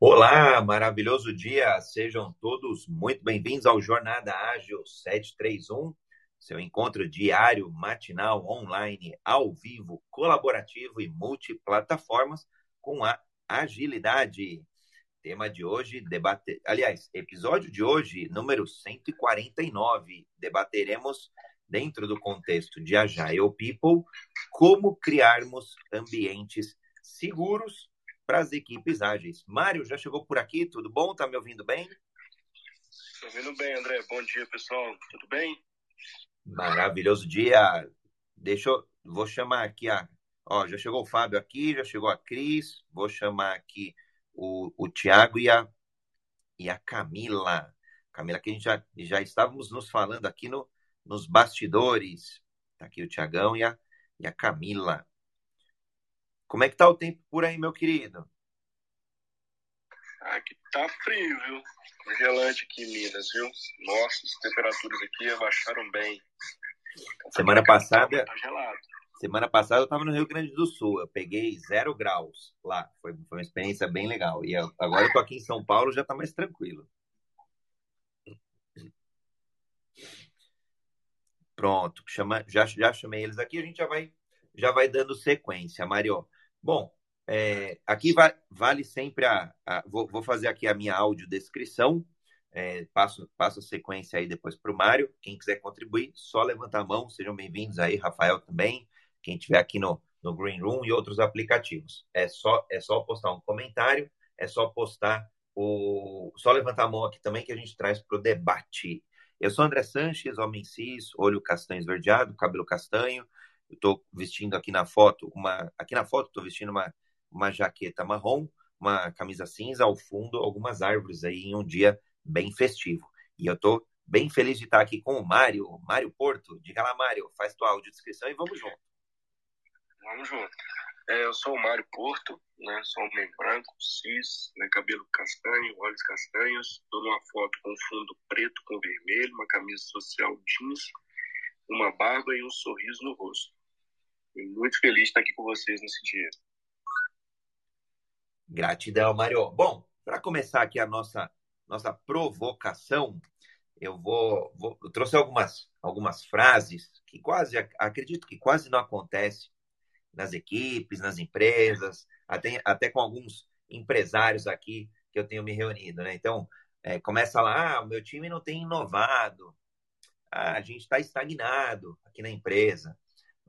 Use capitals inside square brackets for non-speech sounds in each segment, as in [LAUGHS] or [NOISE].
Olá, maravilhoso dia. Sejam todos muito bem-vindos ao Jornada Ágil 731, seu encontro diário, matinal, online, ao vivo, colaborativo e multiplataformas com a agilidade. Tema de hoje, debate, aliás, episódio de hoje, número 149, debateremos dentro do contexto de Agile People como criarmos ambientes seguros para as equipes ágeis. Mário, já chegou por aqui? Tudo bom? Tá me ouvindo bem? Estou ouvindo bem, André. Bom dia, pessoal. Tudo bem? Maravilhoso dia. Deixa eu, vou chamar aqui a, ó, já chegou o Fábio aqui, já chegou a Cris, vou chamar aqui o, o Tiago e a, e a Camila. Camila, que a gente já, já estávamos nos falando aqui no, nos bastidores. Tá aqui o Tiagão e a, e a Camila. Como é que tá o tempo por aí, meu querido? Aqui tá frio, viu? Congelante aqui em Minas, viu? Nossa, as temperaturas aqui abaixaram bem. Semana passada. Tá. Semana passada eu estava no Rio Grande do Sul. Eu peguei zero graus lá. Foi, foi uma experiência bem legal. E eu, agora eu tô aqui em São Paulo, já tá mais tranquilo. Pronto, chama, já, já chamei eles aqui, a gente já vai, já vai dando sequência, Mario. Bom, é, aqui vai, vale sempre a. a vou, vou, fazer aqui a minha audiodescrição. É, passo, passo a sequência aí depois para o Mário. Quem quiser contribuir, só levanta a mão. Sejam bem-vindos aí, Rafael também. Quem estiver aqui no, no Green Room e outros aplicativos. É só, é só postar um comentário, é só postar o. Só levantar a mão aqui também que a gente traz para o debate. Eu sou André Sanches, homem cis, olho castanho esverdeado, cabelo castanho, eu estou vestindo aqui na foto uma. Aqui na foto estou vestindo uma, uma jaqueta marrom, uma camisa cinza, ao fundo, algumas árvores aí em um dia bem festivo. E eu estou bem feliz de estar aqui com o Mário, Mário Porto. Diga lá, Mário, faz tua audiodescrição e vamos junto. Vamos junto. É, eu sou o Mário Porto, né? Sou homem branco, cis, né? cabelo castanho, olhos castanhos. Estou numa foto com fundo preto com vermelho, uma camisa social jeans, uma barba e um sorriso no rosto. Muito feliz de estar aqui com vocês nesse dia. Gratidão, Mário. Bom, para começar aqui a nossa, nossa provocação, eu vou, vou eu trouxe algumas, algumas frases que quase, acredito que quase não acontece nas equipes, nas empresas, até, até com alguns empresários aqui que eu tenho me reunido, né? Então, é, começa lá, ah, o meu time não tem inovado, ah, a gente está estagnado aqui na empresa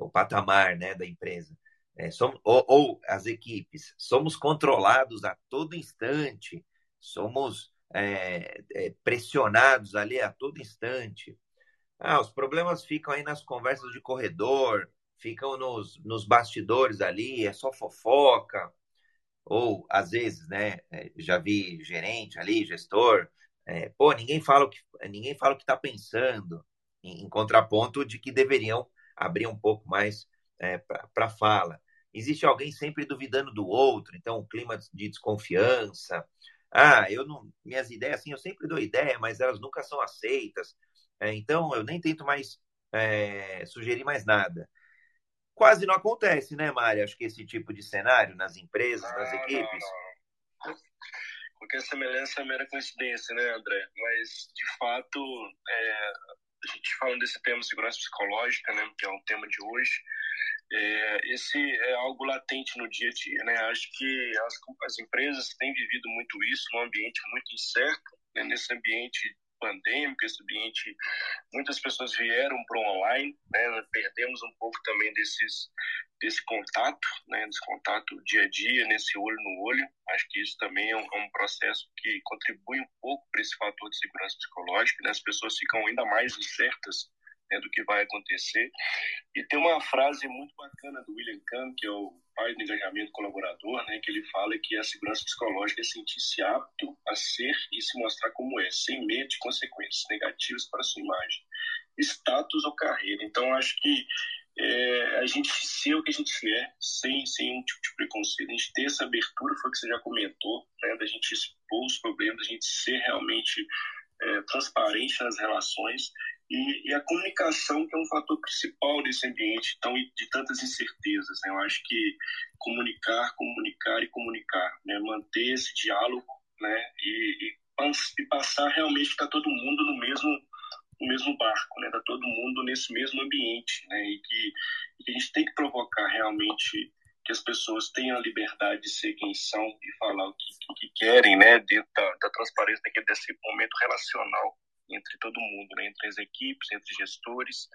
o patamar né, da empresa. É, somos, ou, ou, as equipes, somos controlados a todo instante, somos é, é, pressionados ali a todo instante. Ah, os problemas ficam aí nas conversas de corredor, ficam nos, nos bastidores ali, é só fofoca. Ou, às vezes, né, é, já vi gerente ali, gestor, é, pô, ninguém fala o que ninguém fala o que está pensando, em, em contraponto de que deveriam abrir um pouco mais é, para fala. Existe alguém sempre duvidando do outro, então um clima de desconfiança. Ah, eu não, minhas ideias, assim, eu sempre dou ideia, mas elas nunca são aceitas. É, então eu nem tento mais é, sugerir mais nada. Quase não acontece, né, Mário? Acho que esse tipo de cenário nas empresas, nas equipes. Não, não. Qualquer semelhança é mera coincidência, né, André? Mas, de fato, é, gente falando desse tema segurança psicológica, né, que é um tema de hoje, é, esse é algo latente no dia a dia, né? Acho que as, as empresas têm vivido muito isso num ambiente muito incerto, né? nesse ambiente pandêmico, esse ambiente, muitas pessoas vieram para o online, né? Perdemos um pouco também desses desse contato, né, desse contato dia a dia, nesse olho no olho. Acho que isso também é um, é um processo que contribui um pouco para esse fator de segurança psicológica. Né? As pessoas ficam ainda mais incertas né, do que vai acontecer. E tem uma frase muito bacana do William Kahn, que é o pai do engajamento colaborador, né, que ele fala que a segurança psicológica é sentir-se apto a ser e se mostrar como é, sem medo de consequências negativas para a sua imagem, status ou carreira. Então, acho que é, a gente ser o que a gente é, sem, sem um tipo de preconceito, a gente ter essa abertura, foi o que você já comentou, né, da gente expor os problemas, da gente ser realmente é, transparente nas relações e, e, a comunicação que é um fator principal desse ambiente tão, de tantas incertezas. Né? Eu acho que comunicar, comunicar e comunicar, né? manter esse diálogo né? E, e, e passar realmente tá todo mundo no mesmo no mesmo barco, né? Tá todo mundo nesse mesmo ambiente, né? E que, e que a gente tem que provocar realmente que as pessoas tenham a liberdade de ser quem são e falar o que, o que querem, né? Dentro da, da transparência desse momento relacional entre todo mundo, né? Entre as equipes, entre gestores,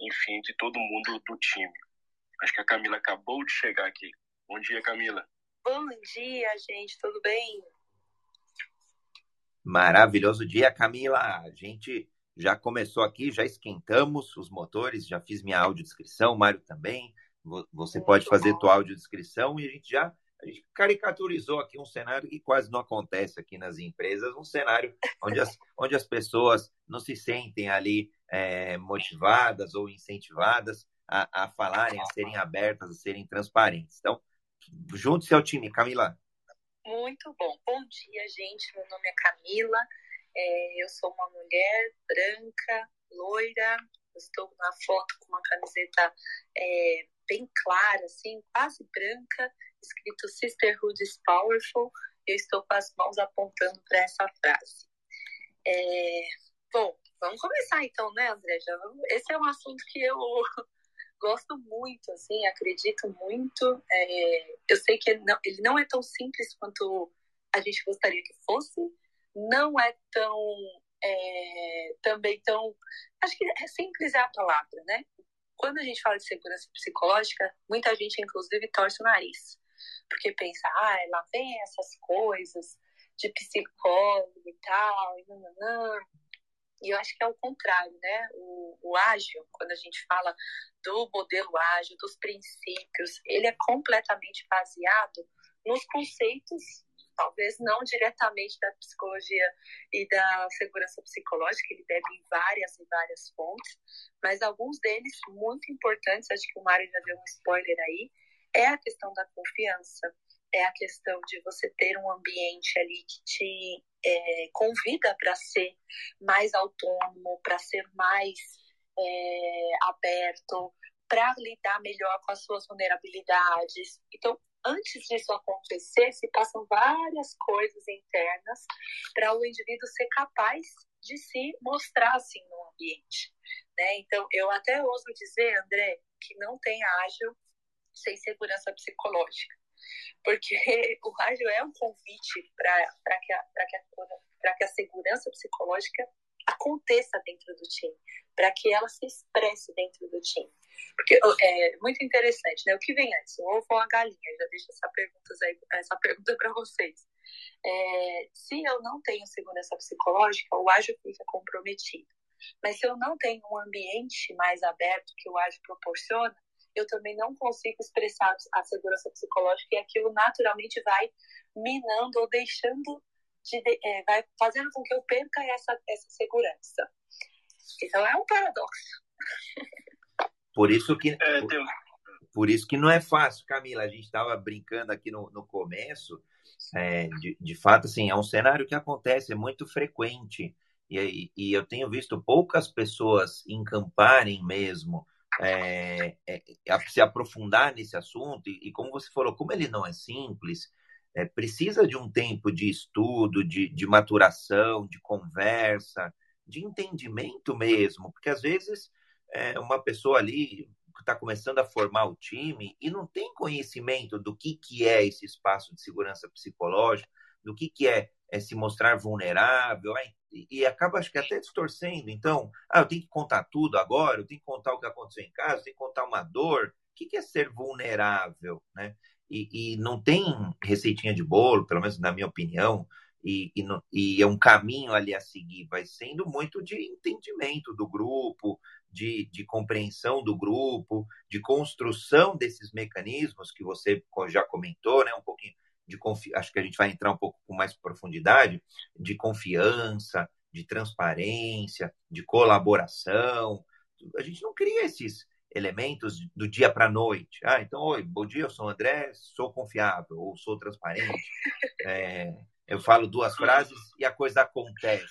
enfim, entre todo mundo do time. Acho que a Camila acabou de chegar aqui. Bom dia, Camila. Bom dia, gente. Tudo bem? Maravilhoso dia, Camila. A gente já começou aqui, já esquentamos os motores, já fiz minha audiodescrição, Mário também. Você Muito pode fazer bom. tua audiodescrição e a gente já a gente caricaturizou aqui um cenário que quase não acontece aqui nas empresas, um cenário onde as, [LAUGHS] onde as pessoas não se sentem ali é, motivadas ou incentivadas a, a falarem, a serem abertas, a serem transparentes. Então, junte-se ao time, Camila. Muito bom. Bom dia, gente. Meu nome é Camila. É, eu sou uma mulher branca, loira. Estou na foto com uma camiseta é, bem clara, assim, quase branca, escrito Sisterhood is Powerful. Eu estou com as mãos apontando para essa frase. É, bom, vamos começar então, né, André? Já vamos, esse é um assunto que eu [LAUGHS] gosto muito, assim, acredito muito. É, eu sei que não, ele não é tão simples quanto a gente gostaria que fosse, não é tão é, também tão. Acho que é simples é a palavra, né? Quando a gente fala de segurança psicológica, muita gente, inclusive, torce o nariz. Porque pensa, ah, lá vem essas coisas de psicólogo e tal, e nananã. E eu acho que é o contrário, né? O, o ágil, quando a gente fala do modelo ágil, dos princípios, ele é completamente baseado nos conceitos talvez não diretamente da psicologia e da segurança psicológica, ele bebe em várias e várias fontes, mas alguns deles muito importantes, acho que o Mário já deu um spoiler aí, é a questão da confiança, é a questão de você ter um ambiente ali que te é, convida para ser mais autônomo, para ser mais é, aberto, para lidar melhor com as suas vulnerabilidades. Então, antes disso acontecer, se passam várias coisas internas para o indivíduo ser capaz de se mostrar assim no ambiente. Né? Então, eu até ouso dizer, André, que não tem ágil sem segurança psicológica. Porque [LAUGHS] o ágil é um convite para que, que, que a segurança psicológica aconteça dentro do time, para que ela se expresse dentro do time. Porque é muito interessante, né? O que vem antes, o ovo ou a galinha? Já deixo essa pergunta aí, essa pergunta para vocês. É, se eu não tenho segurança psicológica, o ágil fica comprometido. Mas se eu não tenho um ambiente mais aberto que o ágil proporciona, eu também não consigo expressar a segurança psicológica e aquilo naturalmente vai minando ou deixando de, é, vai fazendo com que eu perca essa, essa segurança. Então é um paradoxo. [LAUGHS] Por isso que. É, por isso que não é fácil, Camila. A gente estava brincando aqui no, no começo. É, de, de fato, assim, é um cenário que acontece, é muito frequente. E, e eu tenho visto poucas pessoas encamparem mesmo, é, é, se aprofundar nesse assunto. E, e, como você falou, como ele não é simples, é, precisa de um tempo de estudo, de, de maturação, de conversa, de entendimento mesmo, porque às vezes é, uma pessoa ali que está começando a formar o time e não tem conhecimento do que, que é esse espaço de segurança psicológica, do que, que é, é se mostrar vulnerável, e, e acaba, acho que até distorcendo. Então, ah, eu tenho que contar tudo agora, eu tenho que contar o que aconteceu em casa, eu tenho que contar uma dor. O que, que é ser vulnerável, né? E, e, não tem receitinha de bolo, pelo menos na minha opinião, e, e, no, e, é um caminho ali a seguir, vai sendo muito de entendimento do grupo, de, de compreensão do grupo, de construção desses mecanismos que você já comentou, né? Um pouquinho de confi... acho que a gente vai entrar um pouco com mais profundidade, de confiança, de transparência, de colaboração. A gente não cria esses elementos do dia para a noite. Ah, então, oi, bom dia, eu sou o André, sou confiável ou sou transparente. [LAUGHS] É, eu falo duas frases e a coisa acontece.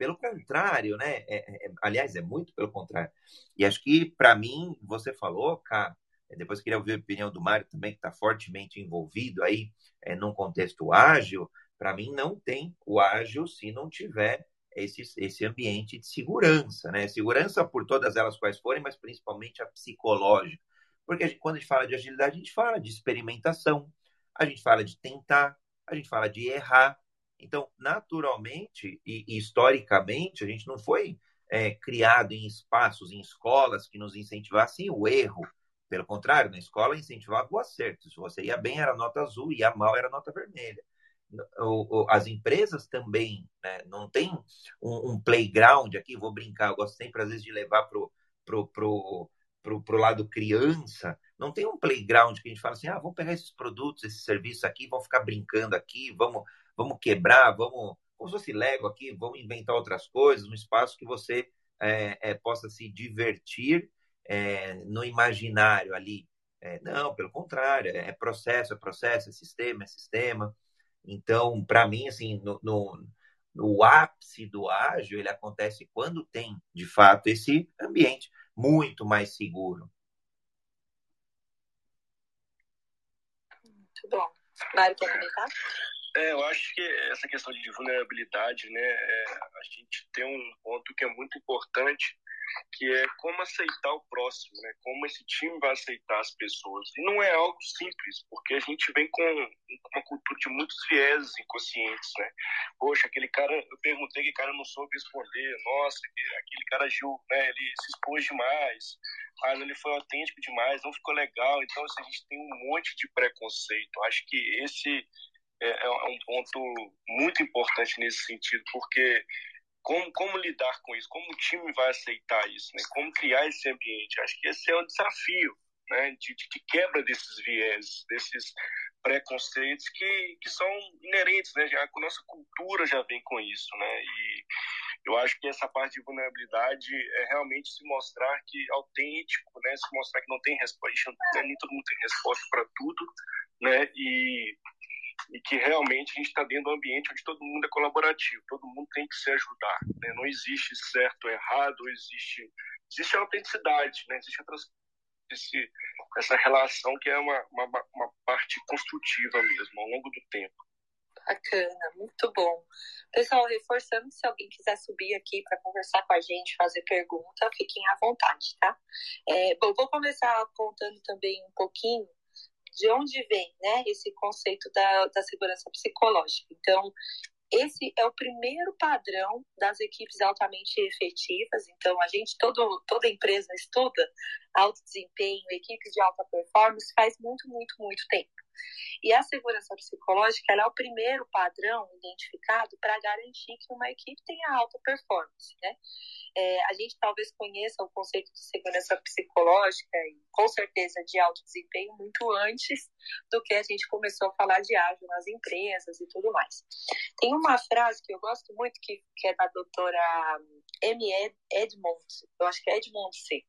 Pelo contrário, né? É, é, aliás, é muito pelo contrário. E acho que, para mim, você falou, cara, depois eu queria ouvir a opinião do Mário também, que está fortemente envolvido aí é, num contexto ágil. para mim, não tem o ágil se não tiver esse, esse ambiente de segurança, né? Segurança por todas elas quais forem, mas principalmente a psicológica. Porque a gente, quando a gente fala de agilidade, a gente fala de experimentação, a gente fala de tentar, a gente fala de errar. Então, naturalmente e, historicamente, a gente não foi é, criado em espaços, em escolas que nos incentivassem o erro. Pelo contrário, na escola incentivava o acerto. Se você ia bem, era nota azul, ia mal, era nota vermelha as empresas também né, não tem um, um, playground aqui, vou brincar, eu gosto sempre às vezes de levar pro, pro, pro, pro, pro lado criança, não tem um playground que a gente fala assim, ah, vamos pegar esses produtos, esses serviços aqui, vamos ficar brincando aqui, vamos, vamos quebrar, vamos, como se fosse Lego aqui, vamos inventar outras coisas, um espaço que você é, é, possa se divertir é, no imaginário ali. É, não, pelo contrário, é processo, é processo, é sistema, é sistema. Então, para mim, assim, no, no, no, ápice do ágil, ele acontece quando tem, de fato, esse ambiente muito mais seguro. Muito bom. Mário, quer comentar? É, eu acho que essa questão de vulnerabilidade, né, é, a gente tem um ponto que é muito importante, que é como aceitar o próximo, né? Como esse time vai aceitar as pessoas. E não é algo simples, porque a gente vem com uma cultura de muitos vieses inconscientes, né? Poxa, aquele cara, eu perguntei que cara não soube responder. Nossa, aquele cara agiu, né? Ele se expôs demais. Ah, ele foi autêntico demais, não ficou legal. Então, assim, a gente tem um monte de preconceito. Acho que esse é, é um ponto muito importante nesse sentido, porque como, como lidar com isso? Como o time vai aceitar isso? Né? Como criar esse ambiente? Acho que esse é um desafio né? de, de quebra desses viés, desses preconceitos que, que são inerentes, né? Já, a nossa cultura já vem com isso, né? E eu acho que essa parte de vulnerabilidade é realmente se mostrar que autêntico, né? Se mostrar que não tem resposta, nem todo mundo tem resposta para tudo, né? E e que realmente a gente está dentro de um ambiente onde todo mundo é colaborativo, todo mundo tem que se ajudar. Né? Não existe certo ou errado, existe, existe a autenticidade, né? existe esse, essa relação que é uma, uma, uma parte construtiva mesmo, ao longo do tempo. Bacana, muito bom. Pessoal, reforçando, se alguém quiser subir aqui para conversar com a gente, fazer pergunta, fiquem à vontade, tá? É, bom, vou começar contando também um pouquinho de onde vem né, esse conceito da, da segurança psicológica. Então, esse é o primeiro padrão das equipes altamente efetivas. Então, a gente, todo, toda empresa estuda alto desempenho, equipes de alta performance faz muito, muito, muito tempo. E a segurança psicológica é o primeiro padrão identificado para garantir que uma equipe tenha alta performance. Né? É, a gente talvez conheça o conceito de segurança psicológica e com certeza de alto desempenho muito antes do que a gente começou a falar de ágil nas empresas e tudo mais. Tem uma frase que eu gosto muito que, que é da doutora M. Edmond, eu acho que é Edmond C.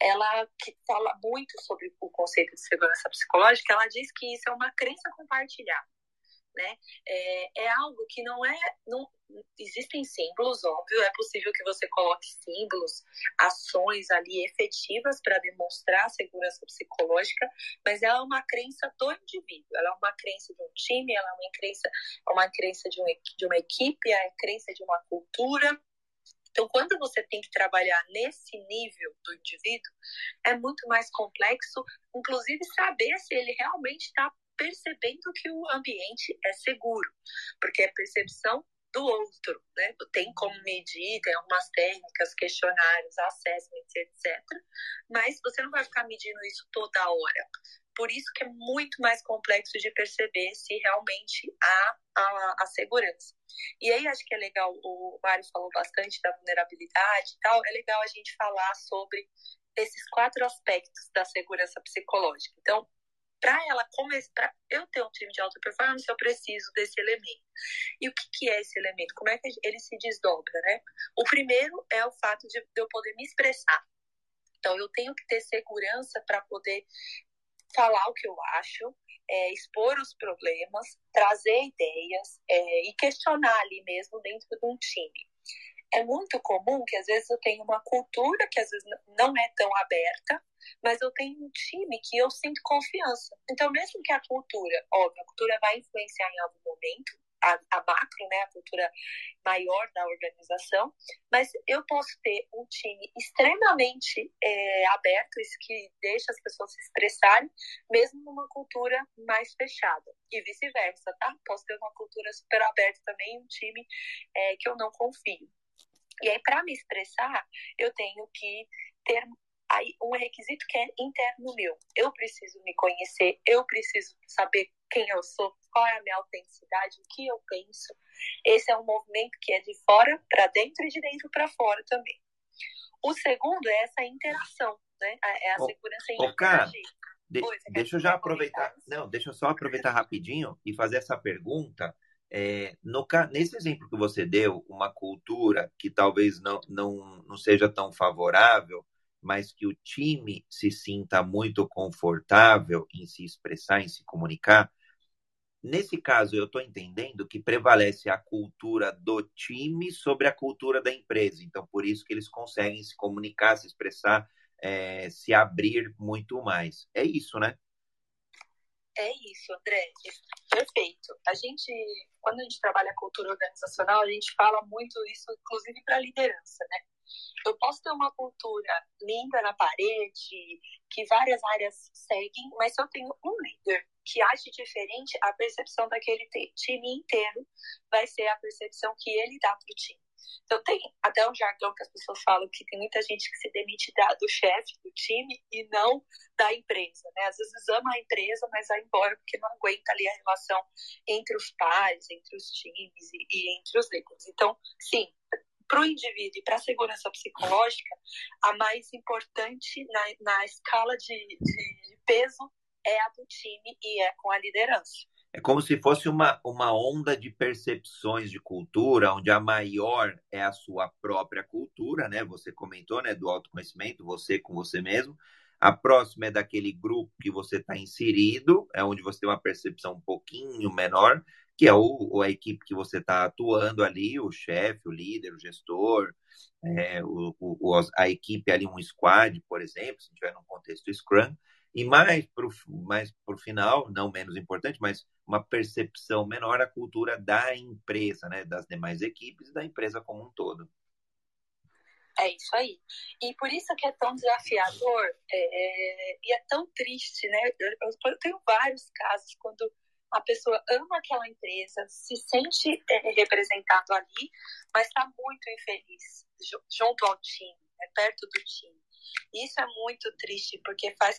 Ela que fala muito sobre o conceito de segurança psicológica, ela diz que isso é uma crença compartilhada né? É, é algo que não é. Não, existem símbolos, óbvio, é possível que você coloque símbolos, ações ali efetivas para demonstrar a segurança psicológica, mas ela é uma crença do indivíduo, ela é uma crença de um time, ela é uma crença, é uma crença de, um, de uma equipe, é a crença de uma cultura. Então, quando você tem que trabalhar nesse nível do indivíduo, é muito mais complexo, inclusive saber se ele realmente está percebendo que o ambiente é seguro, porque é percepção do outro, né? Tem como medir, tem algumas técnicas, questionários, assessments, etc. Mas você não vai ficar medindo isso toda hora. Por isso que é muito mais complexo de perceber se realmente há a, a segurança. E aí acho que é legal, o Mário falou bastante da vulnerabilidade e tal, é legal a gente falar sobre esses quatro aspectos da segurança psicológica. Então, para ela começar, eu ter um time de alta performance, eu preciso desse elemento. E o que, que é esse elemento? Como é que ele se desdobra, né? O primeiro é o fato de eu poder me expressar. Então, eu tenho que ter segurança para poder falar o que eu acho, é, expor os problemas, trazer ideias é, e questionar ali mesmo dentro de um time é muito comum que às vezes eu tenho uma cultura que às vezes não é tão aberta, mas eu tenho um time que eu sinto confiança. Então, mesmo que a cultura, óbvio, a cultura vai influenciar em algum momento, a, a, macro, né, a cultura maior da organização, mas eu posso ter um time extremamente é, aberto, isso que deixa as pessoas se expressarem, mesmo numa cultura mais fechada, e vice-versa, tá? Posso ter uma cultura super aberta também, um time é, que eu não confio. E aí, para me expressar, eu tenho que ter aí um requisito que é interno meu. Eu preciso me conhecer, eu preciso saber quem eu sou, qual é a minha autenticidade, o que eu penso. Esse é um movimento que é de fora para dentro e de dentro para fora também. O segundo é essa interação, né? É a segurança em interagir. De, Oi, deixa eu já aproveitar. Não, deixa eu só aproveitar rapidinho e fazer essa pergunta. É, no, nesse exemplo que você deu, uma cultura que talvez não, não, não seja tão favorável, mas que o time se sinta muito confortável em se expressar, em se comunicar. Nesse caso, eu estou entendendo que prevalece a cultura do time sobre a cultura da empresa. Então, por isso que eles conseguem se comunicar, se expressar, é, se abrir muito mais. É isso, né? É isso, André. Perfeito. A gente, quando a gente trabalha cultura organizacional, a gente fala muito isso, inclusive para a liderança, né? Eu posso ter uma cultura linda na parede, que várias áreas seguem, mas se eu tenho um líder que age diferente, a percepção daquele time inteiro vai ser a percepção que ele dá para o time. Então tem até um jargão que as pessoas falam que tem muita gente que se demite da, do chefe do time e não da empresa, né? Às vezes ama a empresa, mas vai embora porque não aguenta ali a relação entre os pares, entre os times e, e entre os líderes. Então, sim, para o indivíduo e para a segurança psicológica, a mais importante na, na escala de, de peso é a do time e é com a liderança. É como se fosse uma, uma onda de percepções de cultura, onde a maior é a sua própria cultura, né? Você comentou, né, do autoconhecimento, você com você mesmo. A próxima é daquele grupo que você está inserido, é onde você tem uma percepção um pouquinho menor que é o, a equipe que você está atuando ali, o chefe, o líder, o gestor, é, o, o, a equipe ali, um squad, por exemplo, se tiver num contexto Scrum, e mais para mais final, não menos importante, mas uma percepção menor a cultura da empresa, né, das demais equipes da empresa como um todo. É isso aí. E por isso que é tão desafiador é, é e é tão triste, né? Eu, eu tenho vários casos quando a pessoa ama aquela empresa, se sente é, representado ali, mas está muito infeliz junto ao time, né, perto do time. Isso é muito triste, porque faz.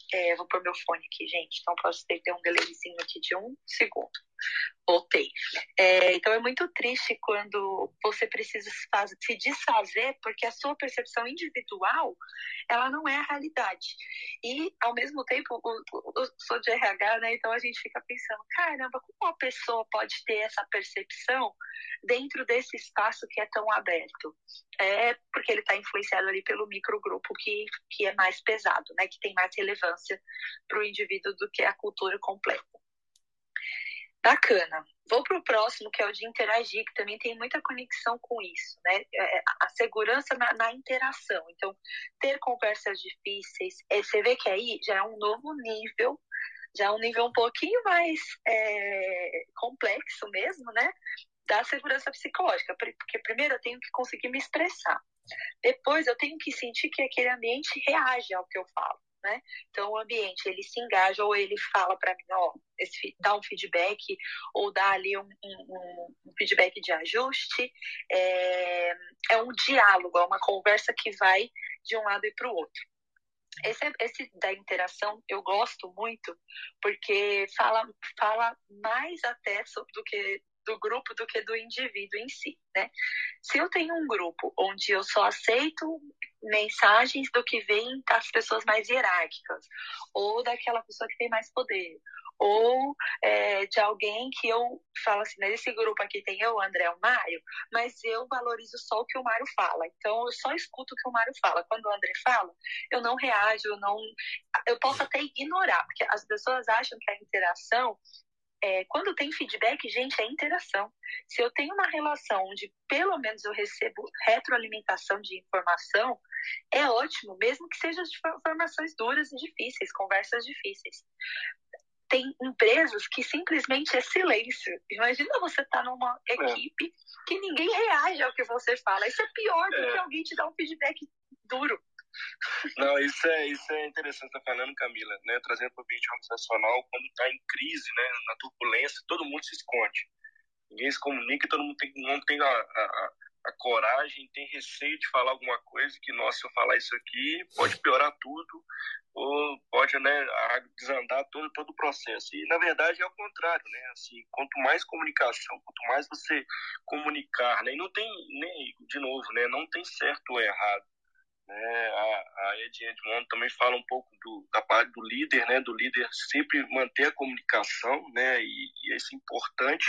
É, vou pôr meu fone aqui, gente, então posso ter, ter um delayzinho aqui de um segundo voltei. É, então é muito triste quando você precisa se desfazer porque a sua percepção individual ela não é a realidade. E ao mesmo tempo, eu sou de RH, né? Então a gente fica pensando, caramba, como uma pessoa pode ter essa percepção dentro desse espaço que é tão aberto? É porque ele está influenciado ali pelo microgrupo que, que é mais pesado, né? Que tem mais relevância para o indivíduo do que a cultura completa. Bacana. Vou para o próximo, que é o de interagir, que também tem muita conexão com isso, né? É, é, a segurança na, na interação. Então, ter conversas difíceis, é, você vê que aí já é um novo nível, já é um nível um pouquinho mais é, complexo mesmo, né? Da segurança psicológica. Porque primeiro eu tenho que conseguir me expressar. Depois eu tenho que sentir que aquele ambiente reage ao que eu falo né? Então o ambiente ele se engaja ou ele fala para mim, ó, esse, dá um feedback ou dá ali um, um, um feedback de ajuste. É, é um diálogo, é uma conversa que vai de um lado e para o outro. Esse, esse, da interação eu gosto muito porque fala, fala mais até sobre, do que do grupo do que do indivíduo em si, né? Se eu tenho um grupo onde eu só aceito mensagens do que vem das pessoas mais hierárquicas, ou daquela pessoa que tem mais poder, ou é, de alguém que eu falo assim, nesse grupo aqui tem eu, André, o Mário, mas eu valorizo só o que o Mário fala. Então eu só escuto o que o Mário fala. Quando o André fala, eu não reajo, eu não, eu posso até ignorar, porque as pessoas acham que a interação é, quando tem feedback, gente, é interação. Se eu tenho uma relação onde pelo menos eu recebo retroalimentação de informação, é ótimo, mesmo que sejam informações duras e difíceis, conversas difíceis. tem empresas que simplesmente é silêncio. Imagina você estar tá numa é. equipe é. que ninguém reage ao que você fala. Isso é pior do é. que alguém te dar um feedback Não, isso é, isso é interessante tá falando, Camila, né? Trazendo para o ambiente organizacional, quando está em crise, né? Na turbulência, todo mundo se esconde. Ninguém se comunica, todo mundo tem, não tem a, a, a coragem, tem receio de falar alguma coisa que, nossa, se eu falar isso aqui, pode piorar tudo, ou pode né, desandar todo, todo o processo. E, na verdade, é o contrário, né? Assim, quanto mais comunicação, quanto mais você comunicar, né? E não tem, nem, de novo, né? Não tem certo ou errado. Né? A, a Ed Edmond também fala um pouco do, da parte do líder, né? Do líder sempre manter a comunicação, né? E, e isso é importante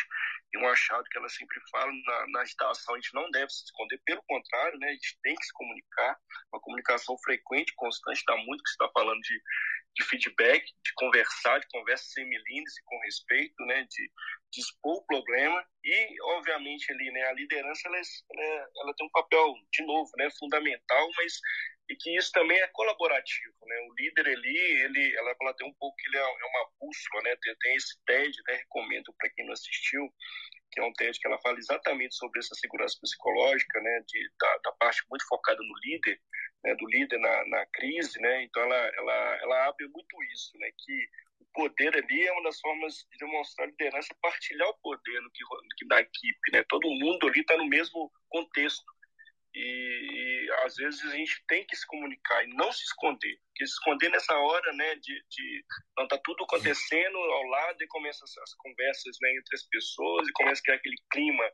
e um achado que ela sempre fala na, na estação, a gente não deve se esconder, pelo contrário, né, a gente tem que se comunicar, uma comunicação frequente, constante, dá muito que está falando de, de feedback, de conversar, de conversa e com respeito, né, de, de expor o problema e, obviamente, ali, né, a liderança, ela, é, é, ela tem um papel, de novo, né, fundamental, mas e que isso também é colaborativo, né? O líder ali, ele, ela, ela tem um pouco, ele é, é uma bússola, né? Tem, tem esse TED, né? Recomendo para quem não assistiu, que é um TED que ela fala exatamente sobre essa segurança psicológica, né? De, da, da parte muito focada no líder, né? Do líder na, na crise, né? Então ela, ela, ela abre muito isso, né? Que o poder ali é uma das formas de demonstrar liderança, partilhar o poder no que, no que da equipe, né? Todo mundo ali está no mesmo contexto e, e, às vezes a gente tem que se comunicar e não se esconder. Porque se esconder nessa hora, né, de, de não tá tudo acontecendo ao lado e começa as, as conversas né, entre as pessoas e começa a criar aquele clima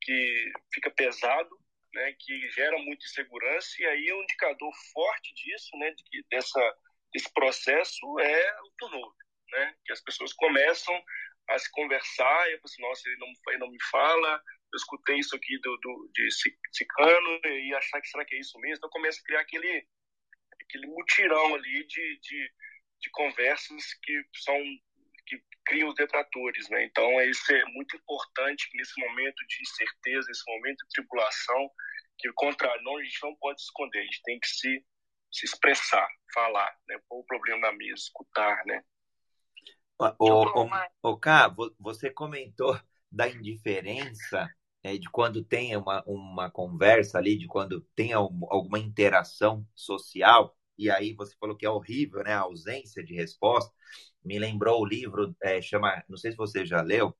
que fica pesado, né, que gera muita insegurança e aí um indicador forte disso, né, de que dessa esse processo é o turnover, né, que as pessoas começam a se conversar e eu assim, nossa, ele não, ele não me fala, eu escutei isso aqui do, do, de Cicano e achar que será que é isso mesmo? Então começa a criar aquele, aquele mutirão ali de, de, de conversas que são criam os detratores, né? Então isso é muito importante nesse momento de incerteza, nesse momento de tribulação, que o contrário, não, a gente não pode esconder, a gente tem que se, se expressar, falar, né? Pôr o problema na mesa, escutar, né? O, o, o, Cá, você comentou [LAUGHS] da indiferença é, de quando tem uma, uma conversa ali, de quando tem alguma interação social, e aí você falou que é horrível, né? A ausência de resposta. Me lembrou o livro, é, chama, não sei se você já leu,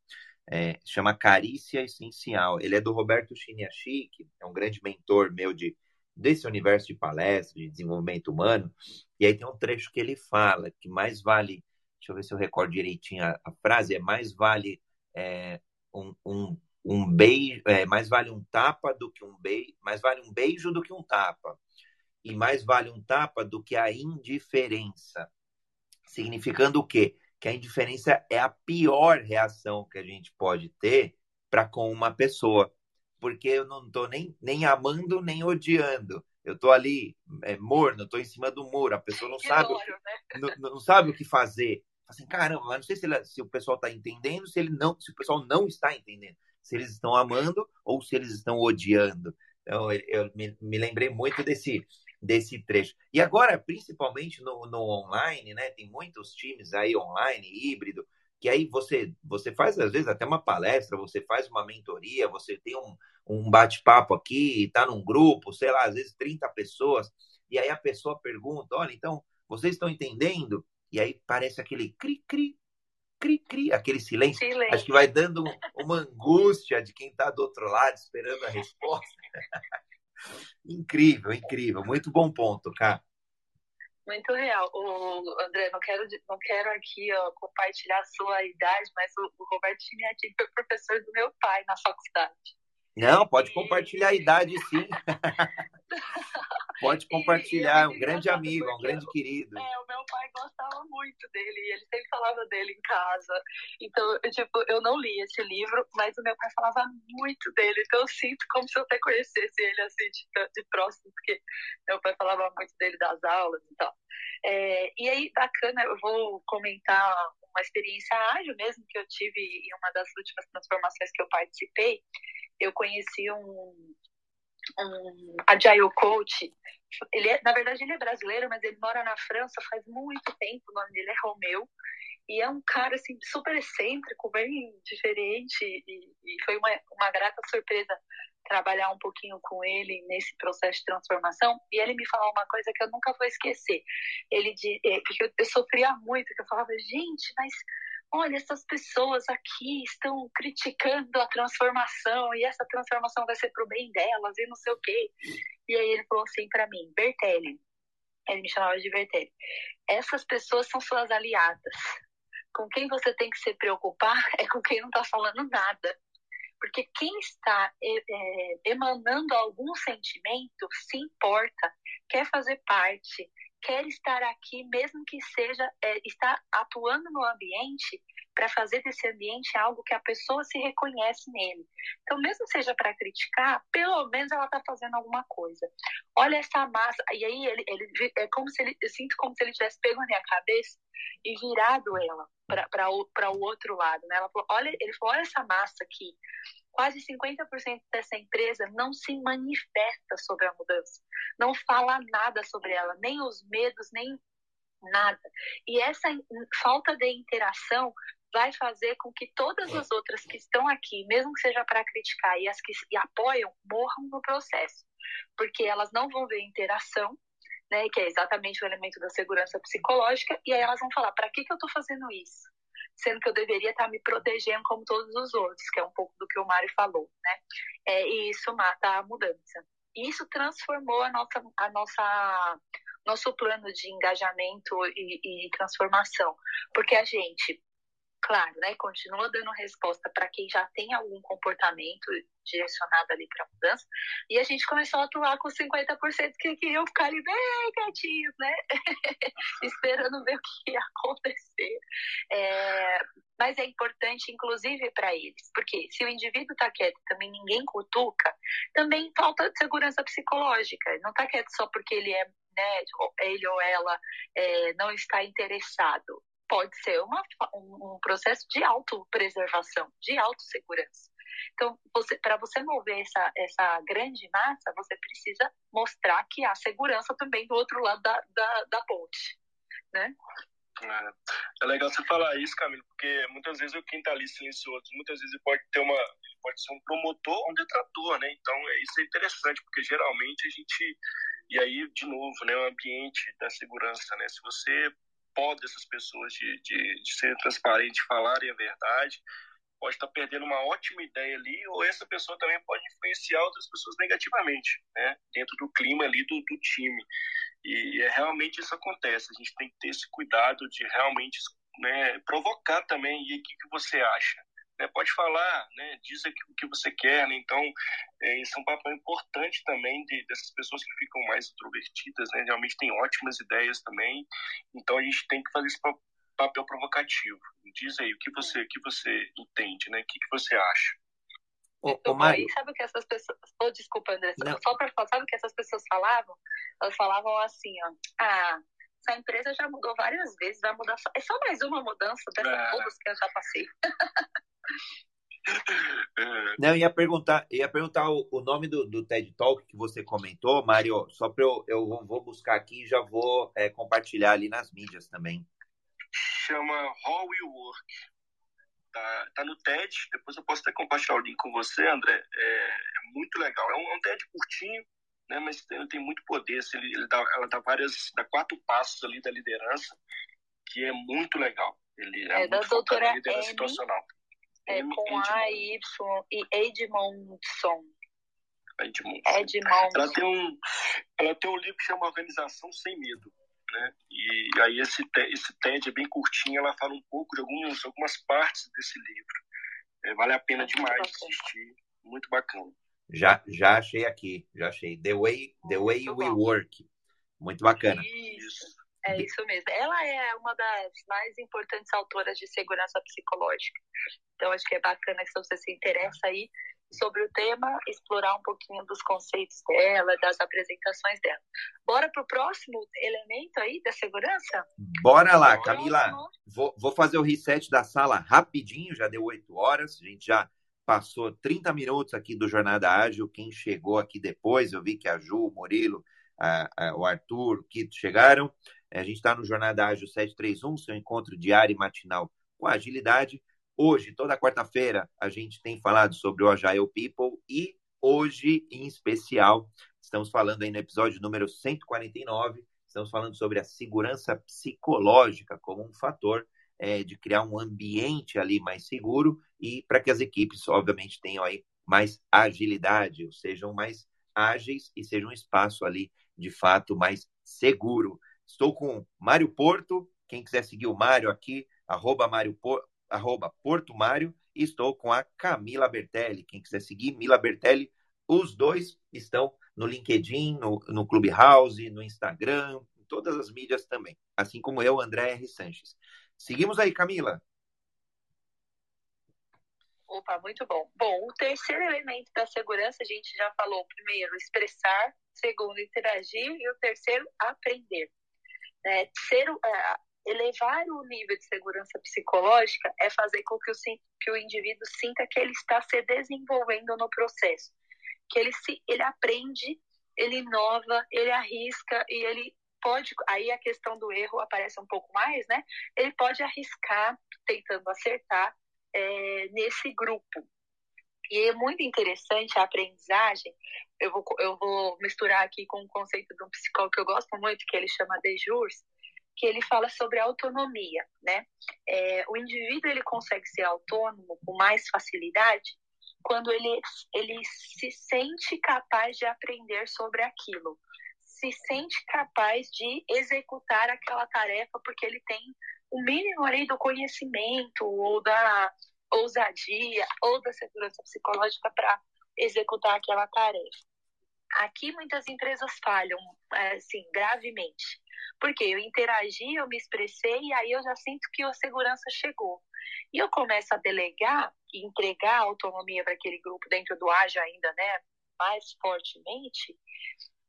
é, chama Carícia Essencial. Ele é do Roberto Chiniachik, é um grande mentor meu de desse universo de palestra, de desenvolvimento humano. E aí tem um trecho que ele fala que mais vale, deixa eu ver se eu recordo direitinho a, a frase, é mais vale é, um, um um beijo, é, mais vale um tapa do que um beijo, mais vale um beijo do que um tapa. E mais vale um tapa do que a indiferença. Significando o quê? Que a indiferença é a pior reação que a gente pode ter para com uma pessoa. Porque eu não estou nem, nem amando nem odiando. Eu estou ali é, morno, estou em cima do muro. A pessoa não sabe, o que, né? não, não, sabe o que fazer. Assim, caramba, mas não sei se, ele, se o pessoal está entendendo, se ele não, se o pessoal não está entendendo se eles estão amando ou se eles estão odiando. Então, eu me, me lembrei muito desse, desse trecho. E agora, principalmente no, no online, né? Tem muitos times aí online, híbrido, que aí você, você faz, às vezes, até uma palestra, você faz uma mentoria, você tem um, um bate-papo aqui, está num grupo, sei lá, às vezes 30 pessoas, e aí a pessoa pergunta, olha, então, vocês estão entendendo? E aí parece aquele cri-cri, cri-cri, aquele silêncio, silêncio, acho que vai dando uma angústia de quem está do outro lado esperando a resposta. [LAUGHS] incrível, incrível. Muito bom ponto, cara. Muito real. O André, não quero, não quero aqui ó, compartilhar a sua idade, mas o, o Roberto aqui foi professor do meu pai na faculdade. Não, pode compartilhar a idade, sim. [LAUGHS] pode compartilhar, é um grande amigo, um grande querido. É, o meu pai gostava muito dele, e ele sempre falava dele em casa. Então, eu, tipo, eu não li esse livro, mas o meu pai falava muito dele, então eu sinto como se eu até conhecesse ele assim de, de próximo, porque meu pai falava muito dele das aulas e tal. É, e aí, bacana, eu vou comentar uma experiência ágil mesmo que eu tive em uma das últimas transformações que eu participei, eu conheci um, um Agile Coach. Ele é, na verdade, ele é brasileiro, mas ele mora na França faz muito tempo. O nome dele é Romeu. E é um cara, assim, super excêntrico, bem diferente. E, e foi uma, uma grata surpresa trabalhar um pouquinho com ele nesse processo de transformação. E ele me falou uma coisa que eu nunca vou esquecer. Ele, é, porque eu, eu sofria muito, que eu falava, gente, mas olha, essas pessoas aqui estão criticando a transformação e essa transformação vai ser pro bem delas e não sei o quê. E aí ele falou assim para mim, Bertelli, ele me chamava de Bertelli, essas pessoas são suas aliadas. Com quem você tem que se preocupar [LAUGHS] é com quem não está falando nada. Porque quem está é, emanando algum sentimento se importa, quer fazer parte, quer estar aqui, mesmo que seja é, atuando no ambiente para fazer desse ambiente algo que a pessoa se reconhece nele. Então, mesmo seja para criticar, pelo menos ela está fazendo alguma coisa. Olha essa massa. E aí ele, ele é como se ele, eu sinto como se ele tivesse pego na minha cabeça e virado ela para o outro lado. Né? Ela falou, olha, ele falou, olha essa massa aqui quase 50% dessa empresa não se manifesta sobre a mudança, não fala nada sobre ela, nem os medos, nem nada. E essa falta de interação vai fazer com que todas as outras que estão aqui, mesmo que seja para criticar e as que apoiam, morram no processo, porque elas não vão ver interação, né, que é exatamente o elemento da segurança psicológica, e aí elas vão falar: para que, que eu estou fazendo isso? Sendo que eu deveria estar me protegendo como todos os outros, que é um pouco do que o Mário falou, né? É, e isso mata a mudança. Isso transformou a nossa, a nossa nosso plano de engajamento e, e transformação, porque a gente claro, né, continua dando resposta para quem já tem algum comportamento direcionado ali para mudança, e a gente começou a atuar com 50% que queriam ficar ali bem quietinhos, né, [LAUGHS] esperando ver o que ia acontecer. É, mas é importante, inclusive, para eles, porque se o indivíduo está quieto e também ninguém cutuca, também falta segurança psicológica. Não está quieto só porque ele é né, ele ou ela é, não está interessado pode ser uma, um processo de autopreservação, de autossegurança. Então, para você mover essa, essa grande massa, você precisa mostrar que há segurança também do outro lado da, da, da ponte, né? É, é, legal você falar isso, Camilo, porque muitas vezes o quem está ali silencioso, muitas vezes pode ter uma, pode ser um promotor ou um detrator, né? Então é, isso é interessante, porque geralmente a gente e aí de novo, né, o ambiente da segurança, né? Se você pode essas pessoas de, de, de serem transparentes, falarem a verdade, pode estar perdendo uma ótima ideia ali, ou essa pessoa também pode influenciar outras pessoas negativamente, né? Dentro do clima ali do, do time. E é, realmente isso acontece. A gente tem que ter esse cuidado de realmente né, provocar também. E o que, que você acha? Né, pode falar, né, diz o que você quer, né, então é, isso é um papel importante também de, dessas pessoas que ficam mais introvertidas, né, realmente tem ótimas ideias também, então a gente tem que fazer esse papel provocativo. Diz aí o que você, o que você entende, né, o que, que você acha. Ô, ô, Mário... sabe o que essas pessoas. Oh, desculpa, André. Não. Só para falar, sabe o que essas pessoas falavam? Elas falavam assim, ó. Ah, essa empresa já mudou várias vezes, vai mudar só. É só mais uma mudança dessas é. todas que eu já passei. [LAUGHS] Não, ia perguntar, ia perguntar o, o nome do, do, TED Talk que você comentou, Mário, só para eu, eu vou buscar aqui e já vou é, compartilhar ali nas mídias também. Chama How We Work. Tá, tá no TED, depois eu posso até compartilhar o link com você, André. É, é muito legal. É um, é um, TED curtinho, né, mas ele tem muito poder. Assim, ele, ele dá, ela dá várias, dá quatro passos ali da liderança, que é muito legal. Ele é, é da doutora Amy, situacional. É Amy com A, Y e Edmondson. Edmondson. Edmondson. Ela tem um, ela tem um livro que chama Organização Sem Medo. Né? E aí esse, esse TED é bem curtinho, ela fala um pouco de algumas, algumas partes desse livro. É, vale a pena demais assistir, muito bacana. Já, já achei aqui, já achei. The Way, the way We Work. Muito bacana. Isso. É isso mesmo. Ela é uma das mais importantes autoras de segurança psicológica. Então, acho que é bacana se você se interessa aí sobre o tema, explorar um pouquinho dos conceitos dela, das apresentações dela. Bora para o próximo elemento aí da segurança? Bora lá, Camila. Vou, vou fazer o reset da sala rapidinho, já deu oito horas, a gente já passou 30 minutos aqui do Jornada Ágil. Quem chegou aqui depois, eu vi que a Ju, o Murilo, a, a, o Arthur, o Kito chegaram. A gente está no Jornada Ágil 731, seu encontro diário e matinal com agilidade. Hoje, toda quarta-feira, a gente tem falado sobre o Agile People e hoje, em especial, estamos falando aí no episódio número 149, estamos falando sobre a segurança psicológica como um fator é, de criar um ambiente ali mais seguro e para que as equipes, obviamente, tenham aí mais agilidade, ou sejam mais ágeis e seja um espaço ali, de fato, mais seguro. Estou com Mário Porto, quem quiser seguir o Mário aqui, arroba Mário Porto, arroba Porto Mário, e estou com a Camila Bertelli. Quem quiser seguir, Mila Bertelli, os dois estão no LinkedIn, no, no Clubhouse, no Instagram, em todas as mídias também. Assim como eu, André R. Sanches. Seguimos aí, Camila. Opa, muito bom. Bom, o terceiro elemento da segurança, a gente já falou. Primeiro, expressar. Segundo, interagir. E o terceiro, aprender. É, ser, é, elevar o nível de segurança psicológica é fazer com que o, que o indivíduo sinta que ele está se desenvolvendo no processo, que ele se ele aprende, ele inova, ele arrisca e ele pode aí a questão do erro aparece um pouco mais, né? Ele pode arriscar tentando acertar é, nesse grupo. E é muito interessante a aprendizagem. Eu vou, eu vou misturar aqui com um conceito de um psicólogo que eu gosto muito, que ele chama de Jurs, que ele fala sobre autonomia, né? É, o indivíduo ele consegue ser autônomo com mais facilidade quando ele, ele se sente capaz de aprender sobre aquilo, se sente capaz de executar aquela tarefa porque ele tem o mínimo ali do conhecimento ou da ousadia ou da segurança psicológica para executar aquela tarefa. Aqui muitas empresas falham, assim, gravemente. Porque eu interagi, eu me expressei e aí eu já sinto que a segurança chegou. E eu começo a delegar e entregar autonomia para aquele grupo dentro do AGE ainda, né, mais fortemente,